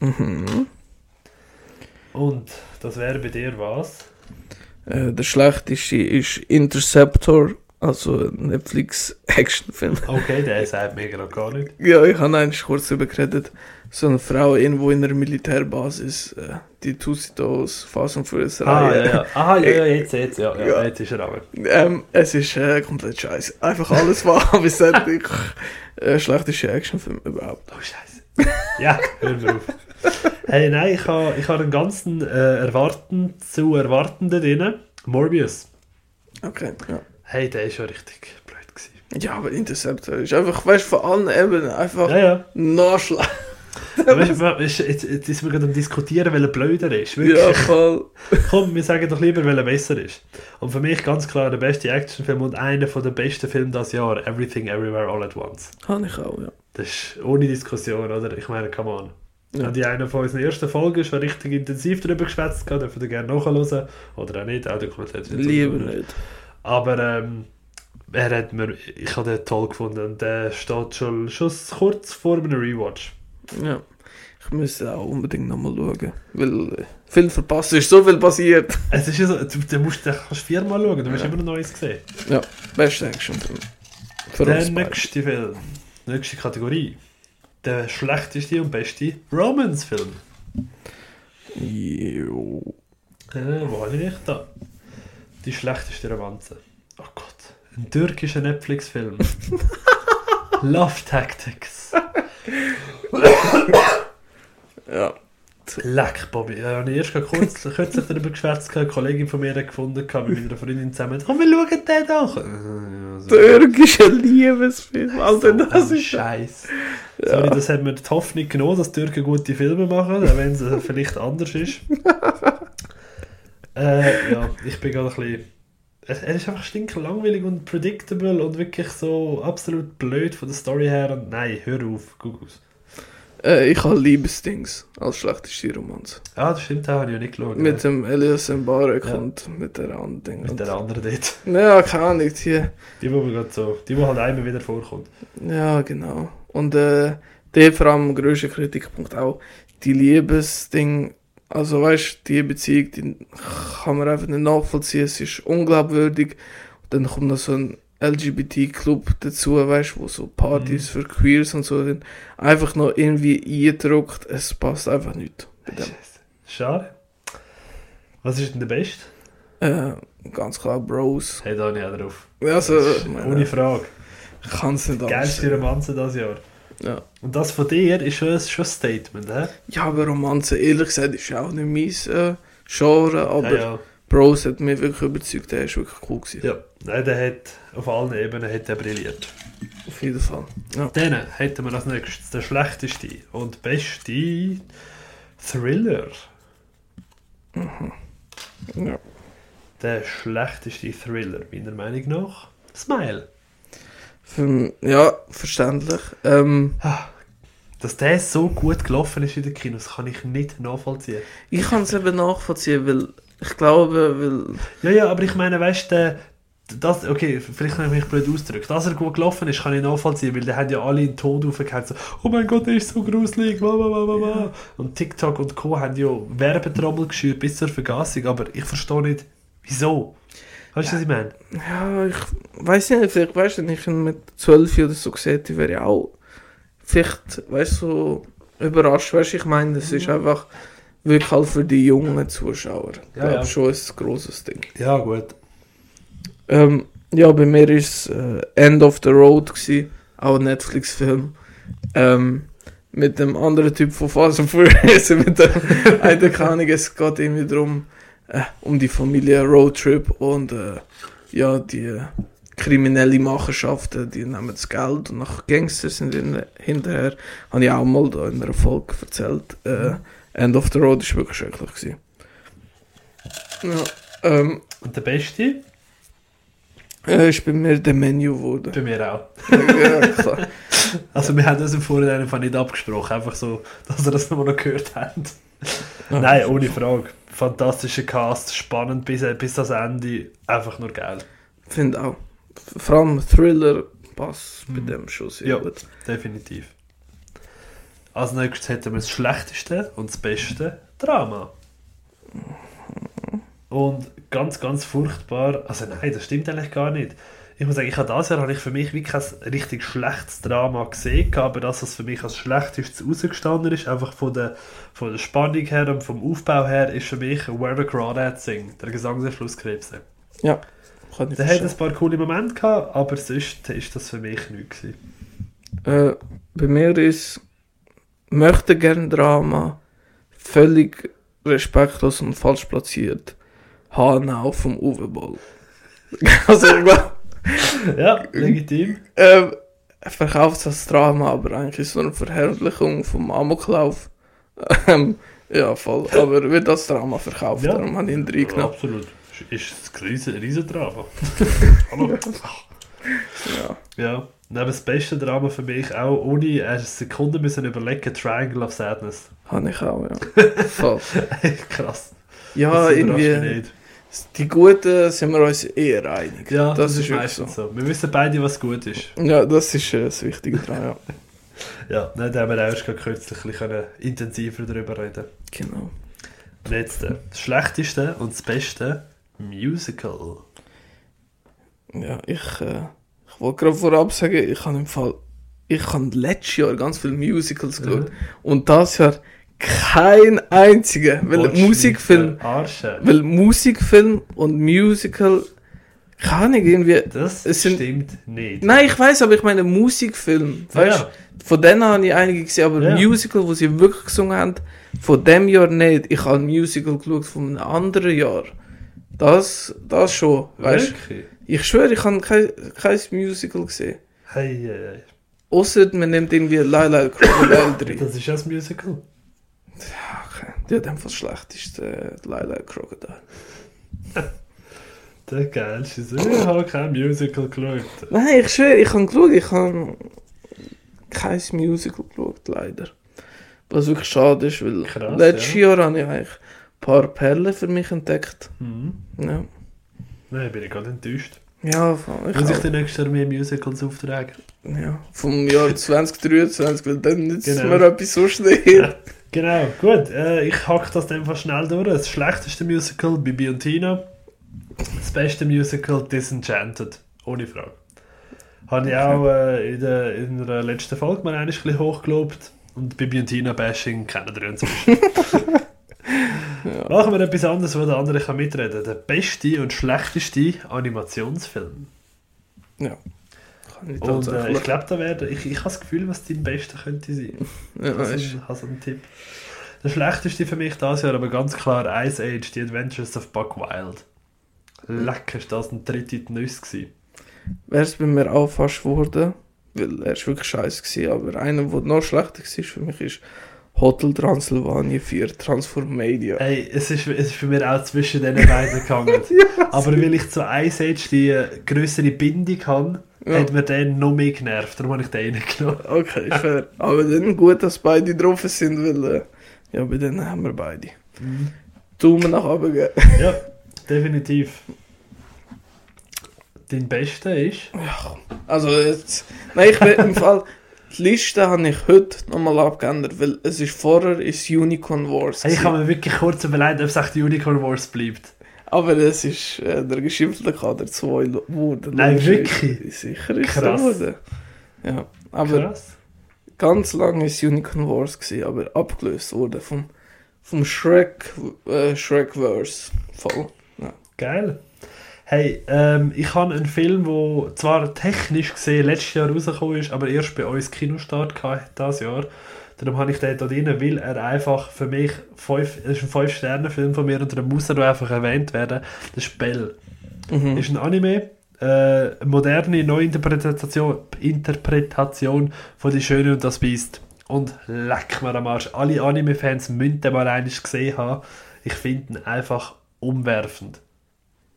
Mhm.
Und das wäre bei dir was?
Äh, der schlechteste ist Interceptor, also ein Netflix-Actionfilm.
Okay, der sagt mir gerade gar nicht.
Ja, ich habe eigentlich kurz darüber geredet. So eine Frau irgendwo in einer Militärbasis, äh, die tut sich da aus Fast and Furious
Ah,
Reihe.
ja, ja. Aha, ja, ja, jetzt, jetzt, ja, ja,
Ja.
jetzt ist er aber.
Ähm, es ist äh, komplett scheiße. Einfach alles war bis endlich äh, schlechteste Actionfilm überhaupt.
Oh, Scheiße. Ja, hören wir auf. Hey, nein, ich habe ich ha einen ganzen äh, Erwarten zu Erwartenden drin. Morbius.
Okay, ja.
Hey, der ist schon richtig blöd gewesen.
Ja, aber Interceptor ist einfach, weißt du, von allen Ebenen einfach
Ja, ja. Weißt, du, weißt, jetzt, jetzt sind wir gerade am diskutieren, welcher blöder ist. Wirklich.
Ja, voll. <laughs>
Komm, wir sagen doch lieber, welcher besser ist. Und für mich ganz klar der beste Actionfilm und einer der besten Filme dieses Jahr, Everything Everywhere All at Once.
Habe ich auch, ja.
Das ist ohne Diskussion, oder? Ich meine, come on.
Ja.
Die eine von unseren ersten Folgen schon richtig intensiv darüber geschwätzt, dürft ihr gerne nachhören. Oder auch nicht, auch dokumentiert.
Lieber nicht.
Aber ähm, er hat mir, ich habe den toll gefunden und der steht schon, schon kurz vor einem Rewatch.
Ja. Ich müsste auch unbedingt nochmal schauen. Weil äh, viel verpasst ist, so viel passiert.
Es ist ja so, du, du musst den kannst viermal schauen, du hast
Ja.
immer noch Neues gesehen.
Ja, beste Actionfilm. Für
Der nächste Film, nächste Kategorie. Der schlechteste und beste Romance-Film.
Jo.
Äh, wo habe ich da? Die schlechteste Romanze. Oh Gott. Ein türkischer Netflix-Film. <laughs> Love Tactics.
Ja.
Leck, Bobby. Ja, habe ich erst kurz, <laughs> kürzlich darüber geschwärzt. gehabt. Eine Kollegin von mir hat gefunden, mit meiner Freundin zusammen. Komm, wir schauen den doch. Äh, ja, so.
Türkischer Liebesfilm. Alter, das
So ein
ist.
Scheiß.
Ja.
Sorry, das hat mir die Hoffnung genommen, dass Türken gute Filme machen, auch wenn es äh, vielleicht anders ist. <laughs> äh, ja, ich bin gerade ein bisschen. Er, er ist einfach stinklangweilig und predictable und wirklich so absolut blöd von der Story her. Und nein, hör auf, guck aus.
Äh, ich habe Liebesdings als schlechteste Romanze.
Ah, das stimmt, da habe ich ja nicht geschaut.
Mit dem Elias Mbarek
Ja.
und mit der anderen Ding.
mit der anderen dort.
Ja, keine Ahnung, die.
Die, wo gerade so, die, wo halt einmal wieder vorkommt.
Ja, genau. Und äh, der vor allem grösste Kritikpunkt auch, die Liebesding, also weißt du, die Beziehung, die kann man einfach nicht nachvollziehen, es ist unglaubwürdig. Und dann kommt noch so ein LGBT-Club dazu, weißt du, wo so Partys für Queers und so sind. Einfach noch irgendwie eingedruckt, es passt einfach nicht.
Schade. Was ist denn der Beste?
Äh, ganz klar Bros.
Hey, da auch drauf.
Also,
Ohne Frage.
ich kann es nicht anders
Geilste. Romanze dieses Jahr.
Ja.
Und das von dir ist schon, ein- schon ein Statement, hä?
ja, aber Romanze, ehrlich gesagt, ist auch nicht mein äh, Genre, aber
ja, ja.
Bros hat mich wirklich überzeugt, der ist wirklich cool gewesen.
ja. Nein, der hat auf allen Ebenen hat er brilliert.
Auf jeden Fall. Ja.
Dann hätten wir als nächstes den schlechteste und beste Thriller.
ja.
Der schlechteste Thriller, meiner Meinung nach. Smile.
Für, ja, verständlich. Ähm,
Dass der so gut gelaufen ist in den Kinos, kann ich nicht nachvollziehen.
ich kann es eben nachvollziehen, weil ich glaube, weil
Ja, ja, aber ich meine, weißt du, das, okay, vielleicht habe ich mich blöd ausgedrückt. Dass er gut gelaufen ist, kann ich nachvollziehen, weil der hat ja alle in den Tod aufgehört, so, oh mein Gott, der ist so gruselig, bla bla bla bla bla. Und TikTok und Co. haben ja Werbetrommel geschürt bis zur Vergassung, aber ich verstehe nicht, wieso. Weißt du, was ich meine?
Ja, ich weiß nicht, vielleicht weißt du, wenn ich ihn mit 12 oder so gesehen hätte, wäre ich auch vielleicht, weißt du, so überrascht. Weißt du, ich meine, das ist einfach wirklich halt für die jungen Zuschauer. Ich
Ja,
glaube
ja.
schon ein grosses Ding.
Ja, gut.
Ähm, ja, bei mir war es äh, End of the Road, gewesen, auch ein Netflix-Film. Ähm, mit dem anderen Typ von Fast and Furious, <laughs> mit dem <laughs> einen keine Ahnung, es geht irgendwie darum, äh, um die Familie Roadtrip und äh, ja, die äh, kriminelle Machenschaften, die nehmen das Geld und nach Gangster sind in, hinterher, habe ich auch mal da in einer Folge erzählt. Äh, End of the Road ist wirklich schrecklich. Ja, ähm,
Und der Beste?
Äh, ist bei mir der Menü geworden.
Bei mir auch.
ja, klar. <laughs>
Also wir haben das im Vorhinein einfach nicht abgesprochen, einfach so, dass ihr das nochmal noch gehört habt. Nein, ohne Frage. Fantastischer Cast, spannend bis, bis das Ende, einfach nur geil.
Finde auch. Vor allem Thriller passt bei dem schon sehr
Ja.
gut.
Definitiv. Als nächstes hätten wir das schlechteste und das beste Drama. Und ganz, ganz furchtbar, also nein, das stimmt eigentlich gar nicht. Ich muss sagen, ich habe das Jahr habe ich für mich wie kein richtig schlechtes Drama gesehen, aber das, was für mich als schlechtestes rausgestanden ist, einfach von der, von der Spannung her und vom Aufbau her, ist für mich Where the Crawdads Sing, der Gesang der Flusskrebse.
Ja, kann ich
Der hat ein paar coole Momente gehabt, aber sonst ist das für mich nichts.
Äh, bei mir ist möchte gern Drama völlig respektlos und falsch platziert. Hanau vom Uwe Boll. <laughs> also ich glaube,
Ja, legitim.
ähm, er verkauft es als Drama, aber eigentlich ist es nur eine Verherrlichung vom Amoklauf. <laughs> Ähm, ja, voll. Aber wird als Drama verkauft,
Ja.
darum habe ich ihn reingenommen.
Absolut. Ist ein riesen, riesen Drama. <laughs> Hallo.
Ja.
Ja. Neben das beste Drama für mich auch ohne eine Sekunde müssen überlegen, Triangle of Sadness.
Habe ich auch, ja. Voll.
Krass.
Ja,
Das
irgendwie. Die Guten sind wir uns eher einig.
Ja,
das, ist wirklich
meistens
so.
so. Wir wissen beide, was gut ist.
Ja, das ist äh, das Wichtige dran, ja. <laughs>
Ja, da haben wir auch erst kürzlich bisschen intensiver darüber reden.
Genau.
Jetzt äh, das schlechteste und das beste Musical.
Ja, ich, äh, ich wollte gerade vorab sagen, ich habe im Fall, ich habe letztes Jahr ganz viele Musicals
Mhm.
geschaut und das Jahr kein einziger, weil
Watch
Musikfilm, weil Musikfilm und Musical, kann ich irgendwie,
Das
sind-
stimmt nicht.
nein, ich weiß, aber ich meine Musikfilm, weißt
Ja.
Von denen habe ich einige gesehen, aber
Ja.
Musical, wo sie wirklich gesungen haben, von dem Jahr nicht. Ich habe ein Musical geschaut von einem anderen Jahr. Das, das schon, weißt
Wirklich?
Ich schwöre, ich habe kein, kein Musical gesehen.
Hey, hey, hey.
Außer man nimmt irgendwie Laila Crocodile <coughs> drin.
Das ist ja das Musical.
Okay. Die hat einfach das schlechteste äh, Laila Crocodile. <laughs>
Der geilste. Ich habe kein Musical geschaut.
Nein, ich schwöre, ich habe geschaut, ich habe kein Musical geschaut, leider. Was wirklich schade ist, weil
Krass,
letztes
ja.
Jahr habe ich eigentlich ein paar Perlen für mich entdeckt.
Mhm.
Ja,
Nein, bin ich gerade enttäuscht.
ja, voll, ich
Muss ich
auch.
dir nächstes Jahr mehr Musicals auftragen?
ja vom Jahr <laughs> 2023, weil dann nützt
Genau.
mir etwas so schnell. <laughs>
Genau, gut. Äh, ich hack das dann einfach schnell durch. Das schlechteste Musical, Bibi und Tina. Das beste Musical, Disenchanted. Ohne Frage. Habe ich auch äh, in, der, in der letzten Folge mal ein bisschen hochgelobt. Und Bibi und Tina Bashing kennen wir inzwischen.
Ja. <laughs> <laughs>
Machen wir etwas anderes, wo der andere kann mitreden kann. Der beste und schlechteste Animationsfilm.
Ja. Ich
Und äh, ich glaube, da wäre. Ich, ich habe das Gefühl, was dein bester könnte sein.
ja,
Das
ist,
ist also ein Tipp. Der schlechteste für mich dieses Jahr, aber ganz klar Ice Age, The Adventures of Buck Wild. Lecker, ist das ein dritte Nüsse gewesen.
wäre es bei mir auch fast geworden, weil er ist wirklich scheiße gewesen, aber einer, der noch schlechter war für mich, ist Hotel Transylvania 4 Transformania.
Hey, es ist, es ist für mich auch zwischen diesen beiden <laughs> gegangen. aber weil ich zu Ice Age die größere Bindung habe,
Ja.
hat mir der noch mehr genervt. Darum habe ich den reingenommen.
Okay, fair. aber dann gut, dass beide drauf sind, weil äh, ja, bei denen haben wir beide. Daumen nach oben geben.
Ja, definitiv. Dein Bester ist.
Also jetzt, nein, ich will im Fall, die Liste habe ich heute nochmal abgeändert, weil es ist vorher ist Unicorn Wars.
Hey, ich habe mir wirklich kurz überlegt, ob es echt Unicorn Wars bleibt.
Aber es ist äh, der geschimpfte Kader 2 geworden.
Nein, wirklich?
Sicher ist
Krass.
geworden. Ja, aber
Krass.
ganz lange ist Unicorn Wars gewesen, aber abgelöst wurde vom, vom Shrek, äh, Shrekverse. Voll.
Geil. Hey, ähm, ich habe einen Film, der zwar technisch gesehen letztes Jahr rausgekommen ist, aber erst bei uns Kinostart hatte dieses Jahr. Darum habe ich den da drin, weil er einfach für mich fünf, ist ein 5-Sterne-Film von mir und er muss er einfach erwähnt werden. Das ist Bell.
Mhm.
Ist ein Anime, äh, eine moderne Neuinterpretation Interpretation von Die Schöne und das Biest. Und leck mir am Arsch. Alle Anime-Fans müssen den mal einmal gesehen haben. Ich finde ihn einfach umwerfend.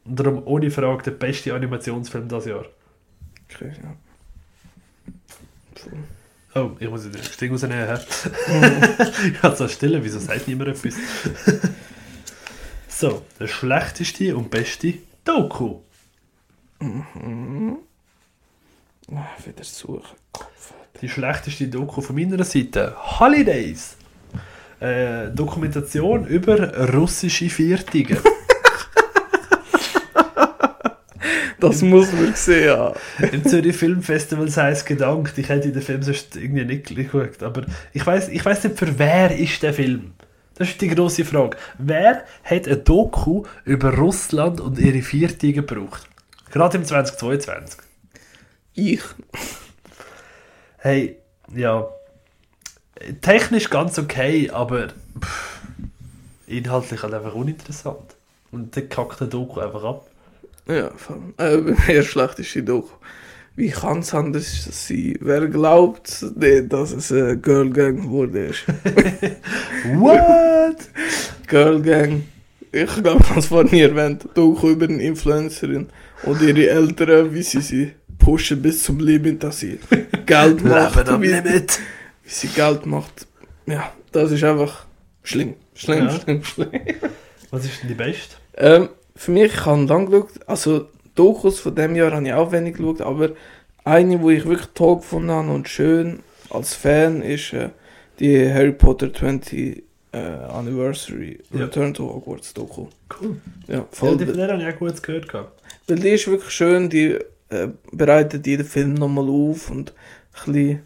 Und darum ohne Frage der beste Animationsfilm dieses Jahr.
Okay, ja. Voll.
Oh, ich muss das Ding rausnehmen. ich habe so stille, wieso sagt niemand etwas? so, der schlechteste und beste Doku.
Ah, wieder suchen.
Die schlechteste Doku von meiner Seite. Holidays. Äh, Dokumentation über russische Viertige.
Das muss man sehen, ja.
Im Zürich Filmfestival sei es gedankt, ich hätte den Film sonst irgendwie nicht geschaut. Aber ich weiß ich weiss nicht, für wer ist der Film? Das ist die große Frage. Wer hat ein Doku über Russland und ihre Viertige gebraucht? Gerade im 2022.
Ich.
Hey, ja. Technisch ganz okay, aber pff, inhaltlich halt einfach uninteressant. Und der kackt der Doku einfach ab.
Ja, voll. Äh, bei mir schlechteste Doku. Wie kann es anders sein? Wer glaubt nicht, dass es eine Girl Gang wurde? <laughs>
What?
Girl Gang. Ich glaube, das war nie erwähnt. Doku über eine Influencerin und ihre Eltern, wie sie sie pushen bis zum Limit, dass sie <laughs> Geld macht.
Leben am
wie,
Limit.
wie sie Geld macht. Ja, das ist einfach schlimm. Schlimm,
Ja.
schlimm, schlimm.
Was ist denn die beste?
Ähm, für mich, ich habe lang geschaut, also Dokus von dem Jahr habe ich auch wenig geschaut, aber eine, die ich wirklich toll gefunden habe und schön als Fan, ist äh, die Harry Potter 20 äh, Anniversary
Ja.
Return to Hogwarts Doku.
Cool.
Ja,
Voll,
voll.
die habe ich auch gut gehört. gehabt.
Weil die ist wirklich schön, die äh, bereitet jeden Film nochmal auf und ein bisschen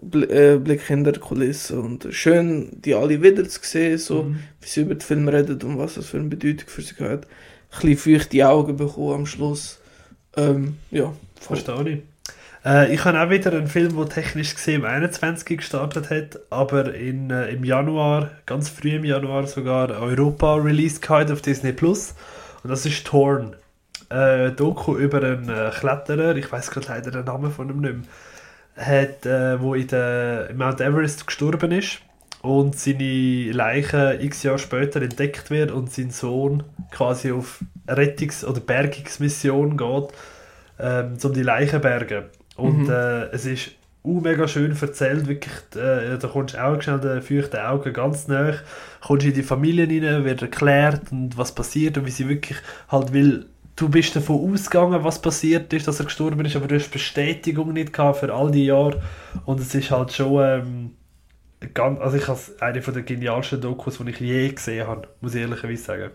Bl äh, Blick hinter die Kulissen und schön, die alle wieder zu sehen, so
Mhm.
wie sie über den Film reden und was das für eine Bedeutung für sie hat. Bisschen feuchte Augen bekommen am Schluss. Ähm, ja, voll.
Verstehe ich. Äh, ich habe auch wieder einen Film, der technisch gesehen im 21 gestartet hat, aber in, äh, im Januar, ganz früh im Januar sogar, Europa released gehabt auf Disney Plus. Und das ist Torn. Äh, Doku über einen äh, Kletterer, ich weiß gerade leider den Namen von ihm nicht mehr, hat, äh, wo in der in Mount Everest gestorben ist und seine Leiche x Jahre später entdeckt wird und sein Sohn quasi auf Rettungs- oder Bergungsmission geht, ähm, um die Leiche zu bergen. Und
Mhm.
äh, es ist uh, mega schön erzählt, wirklich, äh, da kommst du auch schnell den feuchten Augen ganz nah, kommst in die Familie rein, wird erklärt und was passiert und wie sie wirklich halt will, du bist davon ausgegangen, was passiert ist, dass er gestorben ist, aber du hast Bestätigung nicht gehabt für all die Jahre und es ist halt schon ähm, ganz, also ich habe eine von der genialsten Dokus, die ich je gesehen habe, muss ich ehrlicherweise sagen.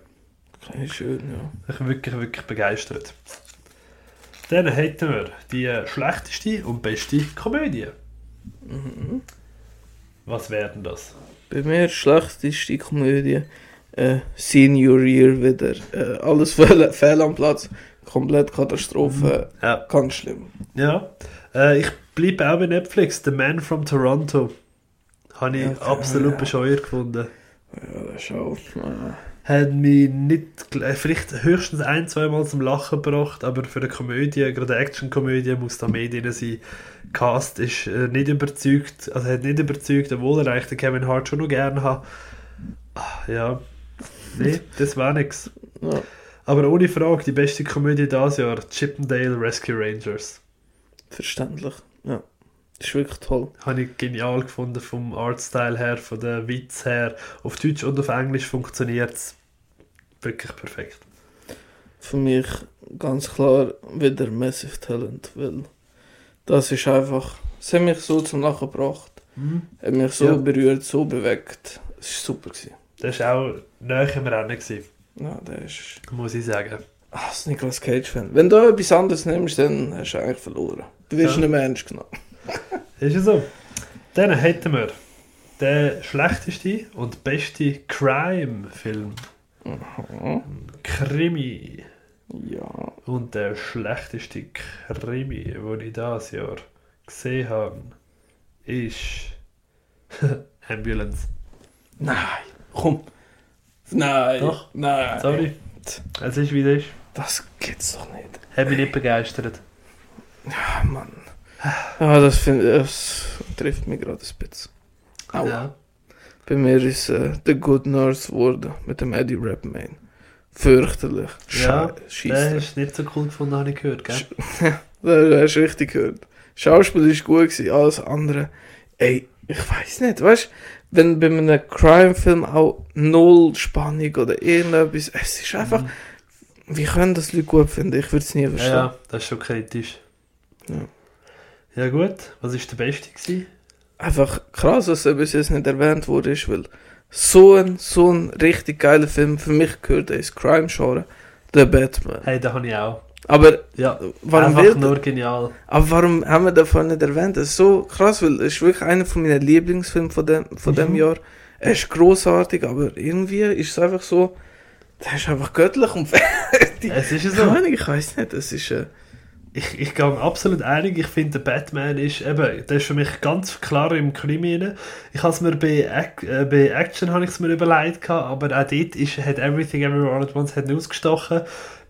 Okay, schön, ja.
Ich bin wirklich, wirklich begeistert. Dann hätten wir die schlechteste und beste Komödie. Was wären das?
Bei mir schlechteste Komödie äh, Senior Year wieder. Äh, alles fehl, fehl am Platz. Komplett Katastrophe.
Ja.
Ganz schlimm.
Ja. Äh, ich bleibe auch bei Netflix. The Man from Toronto. Habe ich
Okay,
absolut
ja.
bescheuert gefunden.
Ja, das ist auch. Äh,
Hat mich nicht, gl- vielleicht höchstens ein, zwei Mal zum Lachen gebracht, aber für eine Komödie, gerade eine Action-Komödie, muss da mehr drin sein. Cast ist äh, nicht überzeugt, also hat nicht überzeugt, obwohl er eigentlich den Kevin Hart schon noch gerne hat. Ah, Ja, nee, das war nix.
ja.
Aber ohne Frage, die beste Komödie dieses Jahr, Chippendale Rescue Rangers.
Verständlich. Ja. Das ist wirklich toll.
Habe ich genial gefunden vom Artstyle her, von den Witz her. Auf Deutsch und auf Englisch funktioniert es wirklich perfekt.
Für mich ganz klar wieder Massive Talent, weil das ist einfach. Es hat mich so zum Lachen gebracht. Hat mich so
Ja.
berührt, so bewegt. Es war super. Gewesen.
Das war auch näher im Rennen, gewesen,
Ja, der ist.
muss ich sagen.
Ah, das Nicolas Cage-Fan. Wenn du etwas anderes nimmst, dann hast du eigentlich verloren. Du wirst
Ja.
nicht mehr ernst genommen.
Ist ja so. Dann hätten wir den schlechteste und beste Crime-Film. Krimi.
Ja.
Und der schlechteste Krimi, den ich dieses Jahr gesehen habe, ist <laughs> Ambulance.
Nein. Komm. Nein.
Doch.
Nein.
Sorry. Es ist wie es ist.
Das gibt's doch nicht.
Hat mich nicht begeistert.
Ah, Mann. Ja, das, find, das trifft mich gerade ein bisschen. Aua.
Ja.
Bei mir ist äh, The Good Nurse geworden mit dem Eddie Redmayne. Fürchterlich.
Ja,
Scheiße.
Den hast du nicht so cool gefunden, habe ich gehört, gell?
Da hast du richtig gehört. Schauspiel ist gut gewesen, alles andere. Ey, ich weiß nicht, weißt du, wenn bei einem Crime-Film auch null Spannung oder irgendetwas, es ist einfach,
Mhm.
wie können das Leute gut finden? Ich würde es nie
Ja,
verstehen.
ja, das ist schon kritisch.
Ja.
Ja gut, was war der beste gewesen?
Einfach krass, dass er bis jetzt nicht erwähnt wurde, ist, weil so ein, so ein richtig geiler Film, für mich gehört ins Crime-Genre, The Batman.
Hey, den habe ich auch.
Aber
Ja,
warum
einfach
wird
nur genial.
Aber warum haben wir davon nicht erwähnt? Das ist so krass, weil es ist wirklich einer von meinen Lieblingsfilmen von dem, von dem
Mhm.
Jahr. Er ist großartig, aber irgendwie ist es einfach so, der ist einfach göttlich und <laughs> fertig.
Es ist so.
Ich weiß nicht, das ist äh,
Ich, ich gehe absolut einig. Ich finde, der Batman ist eben, der ist für mich ganz klar im Krimi rein. Ich habe es mir bei, äh, bei Action habe ich es mir überlegt, gehabt, aber auch dort ist, hat Everything Everywhere at Once hat ausgestochen.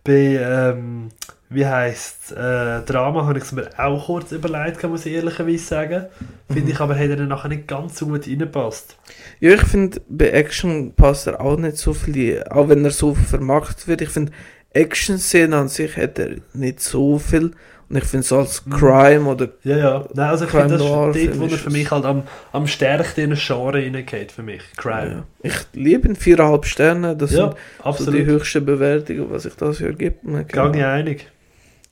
Bei, ähm, wie heisst äh, Drama habe ich es mir auch kurz überlegt, gehabt, muss ich ehrlicherweise sagen. Finde ich aber, hat er nachher nicht ganz so gut reinpasst.
Ja, ich finde, bei Action passt er auch nicht so viel, auch wenn er so vermarktet wird. Ich finde, Action-Szenen an sich hat er nicht so viel. Und ich finde so als
Mhm.
Crime oder
Ja, ja. Nein, also ich finde, das ist dort, wo er für
es.
mich halt am, am stärksten in eine Genre reingeht, für mich. Crime.
ja. ich liebe ihn viereinhalb Sterne. Das
Ja,
sind so die
absolut.
höchsten Bewertungen, was ich das Jahr gibt.
Gang ich einig.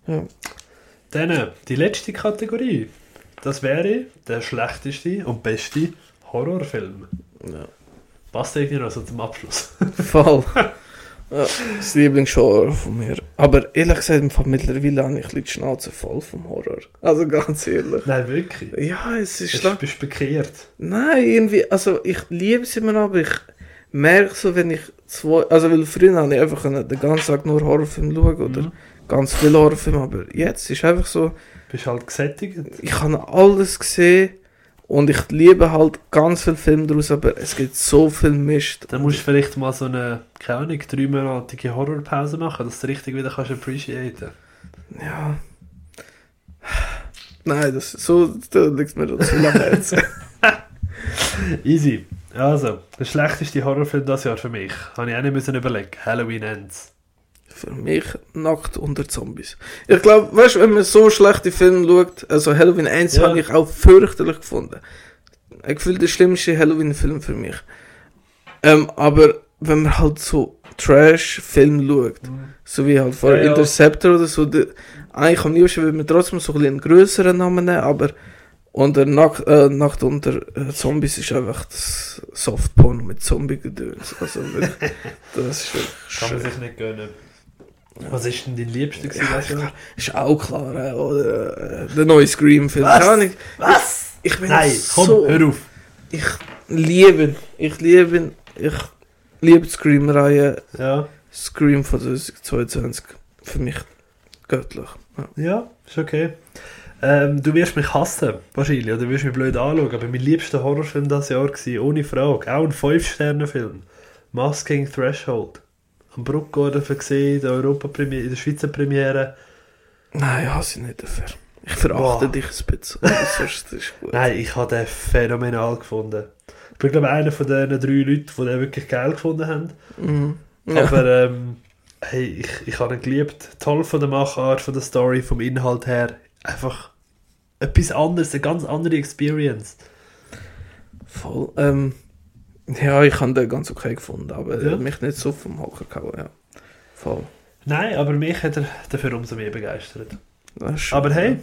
Ja.
Dann äh, die letzte Kategorie. Das wäre der schlechteste und beste Horrorfilm.
Ja.
Passt irgendwie noch so zum Abschluss.
Voll. <laughs> ja, das Lieblingsgenre von mir. Aber ehrlich gesagt, mittlerweile habe ich ein bisschen die Schnauze voll vom Horror. Also ganz ehrlich.
Nein, wirklich.
Ja, es ist
Du bist bekehrt.
Nein, irgendwie, also ich liebe es immer noch, aber ich merke so, wenn ich zwei, also weil früher habe ich einfach den ganzen Tag nur Horrorfilme schauen oder
Mhm.
ganz viele Horrorfilme, aber jetzt ist einfach so,
Bist halt gesättigt.
ich habe alles gesehen und ich liebe halt ganz viele Filme daraus, aber es gibt so viel Mist.
Dann musst du vielleicht mal so eine, keine Ahnung, dreimonatige Horrorpause machen, dass du richtig wieder kannst appreciaten
Ja. Nein, das so da liegt mir viel am Herzen.
Easy. Also, der schlechteste Horrorfilm das Jahr für mich. Habe ich auch nicht müssen überlegen. Halloween Ends.
Für mich nackt unter Zombies. Ich glaube, weißt du, wenn man so schlechte Filme schaut, also Halloween 1
Ja.
habe ich auch fürchterlich gefunden. Ich fühle der schlimmste Halloween-Film für mich. Ähm, aber wenn man halt so Trash-Film schaut, so wie halt vor
Ja, ja.
Interceptor oder so, der, eigentlich am liebsten würde man trotzdem so ein bisschen einen grösseren Namen nehmen, aber unter Nacht, äh, Nacht unter äh, Zombies ist einfach das Softporn mit Zombie-Gedöns. Also wirklich, <laughs> das ist wirklich
Kann man sich nicht gönnen. Was ist denn dein liebster gewesen
Ja, klar. Ist auch klar, äh, oder? Äh, der neue Scream-Film.
Was?
Ahnung.
Was?
Ich bin
Nein, komm,
so.
hör auf.
Ich liebe ihn. Ich liebe ihn. Ich liebe die Scream-Reihe.
Ja.
Scream von 2022. Für mich göttlich. Ja.
Ja, ist okay. Ähm, du wirst mich hassen, wahrscheinlich, oder du wirst mich blöd anschauen, aber mein liebster Horrorfilm das Jahr war, ohne Frage, auch ein 5-Sterne-Film. Masking Threshold. Am Bruckgorden gesehen, in der Europapremiere, in der Schweizer Premiere.
Nein, ich hasse ihn nicht dafür. Ich verachte
Boah.
dich ein bisschen. aber sonst ist gut.
Nein, ich habe den phänomenal gefunden. Ich bin, glaube ich, einer von den drei Leuten, die den wirklich geil gefunden haben.
Mhm. Ja.
Aber ähm, hey, ich, ich habe ihn geliebt. Toll von der Machart, von der Story, vom Inhalt her. Einfach etwas anderes, eine ganz andere Experience.
Voll. Ähm, ja, ich habe den ganz okay gefunden, aber er
Ja.
hat mich nicht so vom Hocker gehauen. Ja. Voll.
Nein, aber mich hat er dafür umso mehr begeistert.
Schön,
Aber hey,
ja.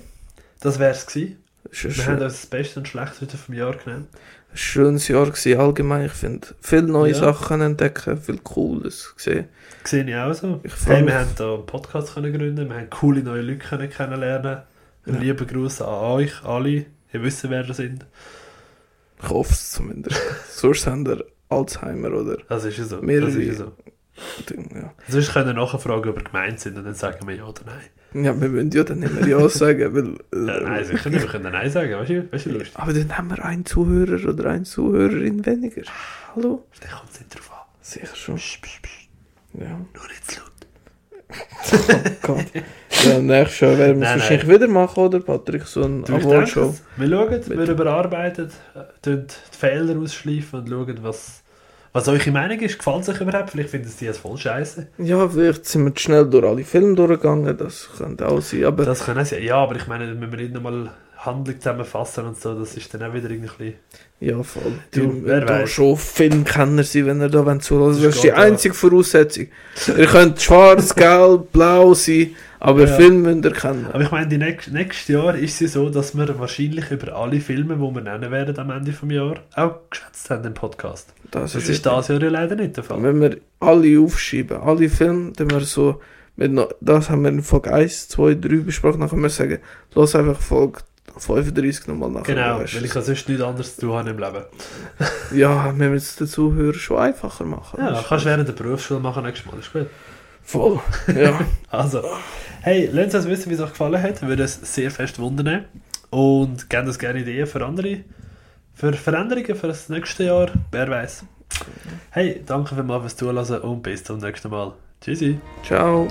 das wär's gewesen. Wir
schön,
haben uns das Beste und Schlechteste vom Jahr genannt.
ein schönes Jahr gewesen, allgemein. Ich finde, viele neue
Ja.
Sachen entdecken, viel Cooles gesehen.
Sehe ich auch so.
Ich
Hey, wir haben hier einen Podcast können gründen, wir haben coole neue Leute können kennenlernen.
Ja.
lieben Gruß an euch alle. Ihr wisst, wer ihr sind.
Ich hoffe es zumindest. <laughs> Sonst haben wir Alzheimer oder
Das ist ja so.
Mehrere.
Das ist ja so.
Ding, ja.
Sonst können wir nachher fragen, ob wir gemeint sind und dann sagen wir ja oder nein.
ja, wir müssen ja dann nicht mehr Ja <laughs> sagen, weil...
Ja,
Äh,
nein, sicher nicht. Wir können Nein sagen. Weißt du, weißt du lustig?
aber dann haben wir einen Zuhörer oder eine Zuhörerin weniger. Hallo?
Dann kommt es nicht drauf an.
Sicher schon.
Psst, psst, psst.
Ja.
Nur nicht zu laut.
Oh Gott. Ja, nächstes Jahr werden wir es
Nein,
wahrscheinlich wieder machen, oder Patrick? So ein Award-Show.
es. Wir schauen,
Mit-
wir überarbeiten, äh, tun die Fehler ausschleifen und schauen, was, was eure Meinung ist. Gefällt es euch überhaupt? Vielleicht findet ihr die jetzt voll scheiße.
Ja, vielleicht sind wir zu schnell durch alle Filme durchgegangen, das könnte auch sein, aber
Das kann auch sein. Ja, aber ich meine, wenn wir nicht nochmal Handlung zusammenfassen und so, das ist dann auch wieder irgendwie...
ja, voll.
Du, wer
da schon Filmkenner sein, wenn ihr da zuhören.
Das
Das ist die einzige Voraussetzung. ihr könnt schwarz, <laughs> gelb, blau sein, aber
Ja.
Film müsst ihr kennen.
Aber ich meine, die nächst, nächstes Jahr ist es so, dass wir wahrscheinlich über alle Filme, die wir nennen werden am Ende des Jahres, auch geschätzt haben im Podcast.
Das,
Das
ist
ist das Jahr ja leider nicht der Fall.
Wenn wir alle aufschieben, alle Filme, dann wir so, mit das haben wir in Folge 1, 2, 3 besprochen, dann können wir sagen, los einfach Folge 35 nochmal nachher.
Genau,
weisst du.
weil ich ja sonst nichts anderes zu tun habe im Leben. <laughs>
Ja, wir müssen es den Zuhörern schon einfacher machen.
Ja, kannst du während der Berufsschule machen nächstes Mal, ist gut.
Voll, ja. <laughs>
Also, hey, lasst uns wissen, wie es euch gefallen hat. Würde es sehr fest wundern. Und gebt uns gerne Ideen für andere, für Veränderungen für das nächste Jahr. Wer weiß. Hey, danke vielmals fürs Zuhören und bis zum nächsten Mal. Tschüssi.
Ciao.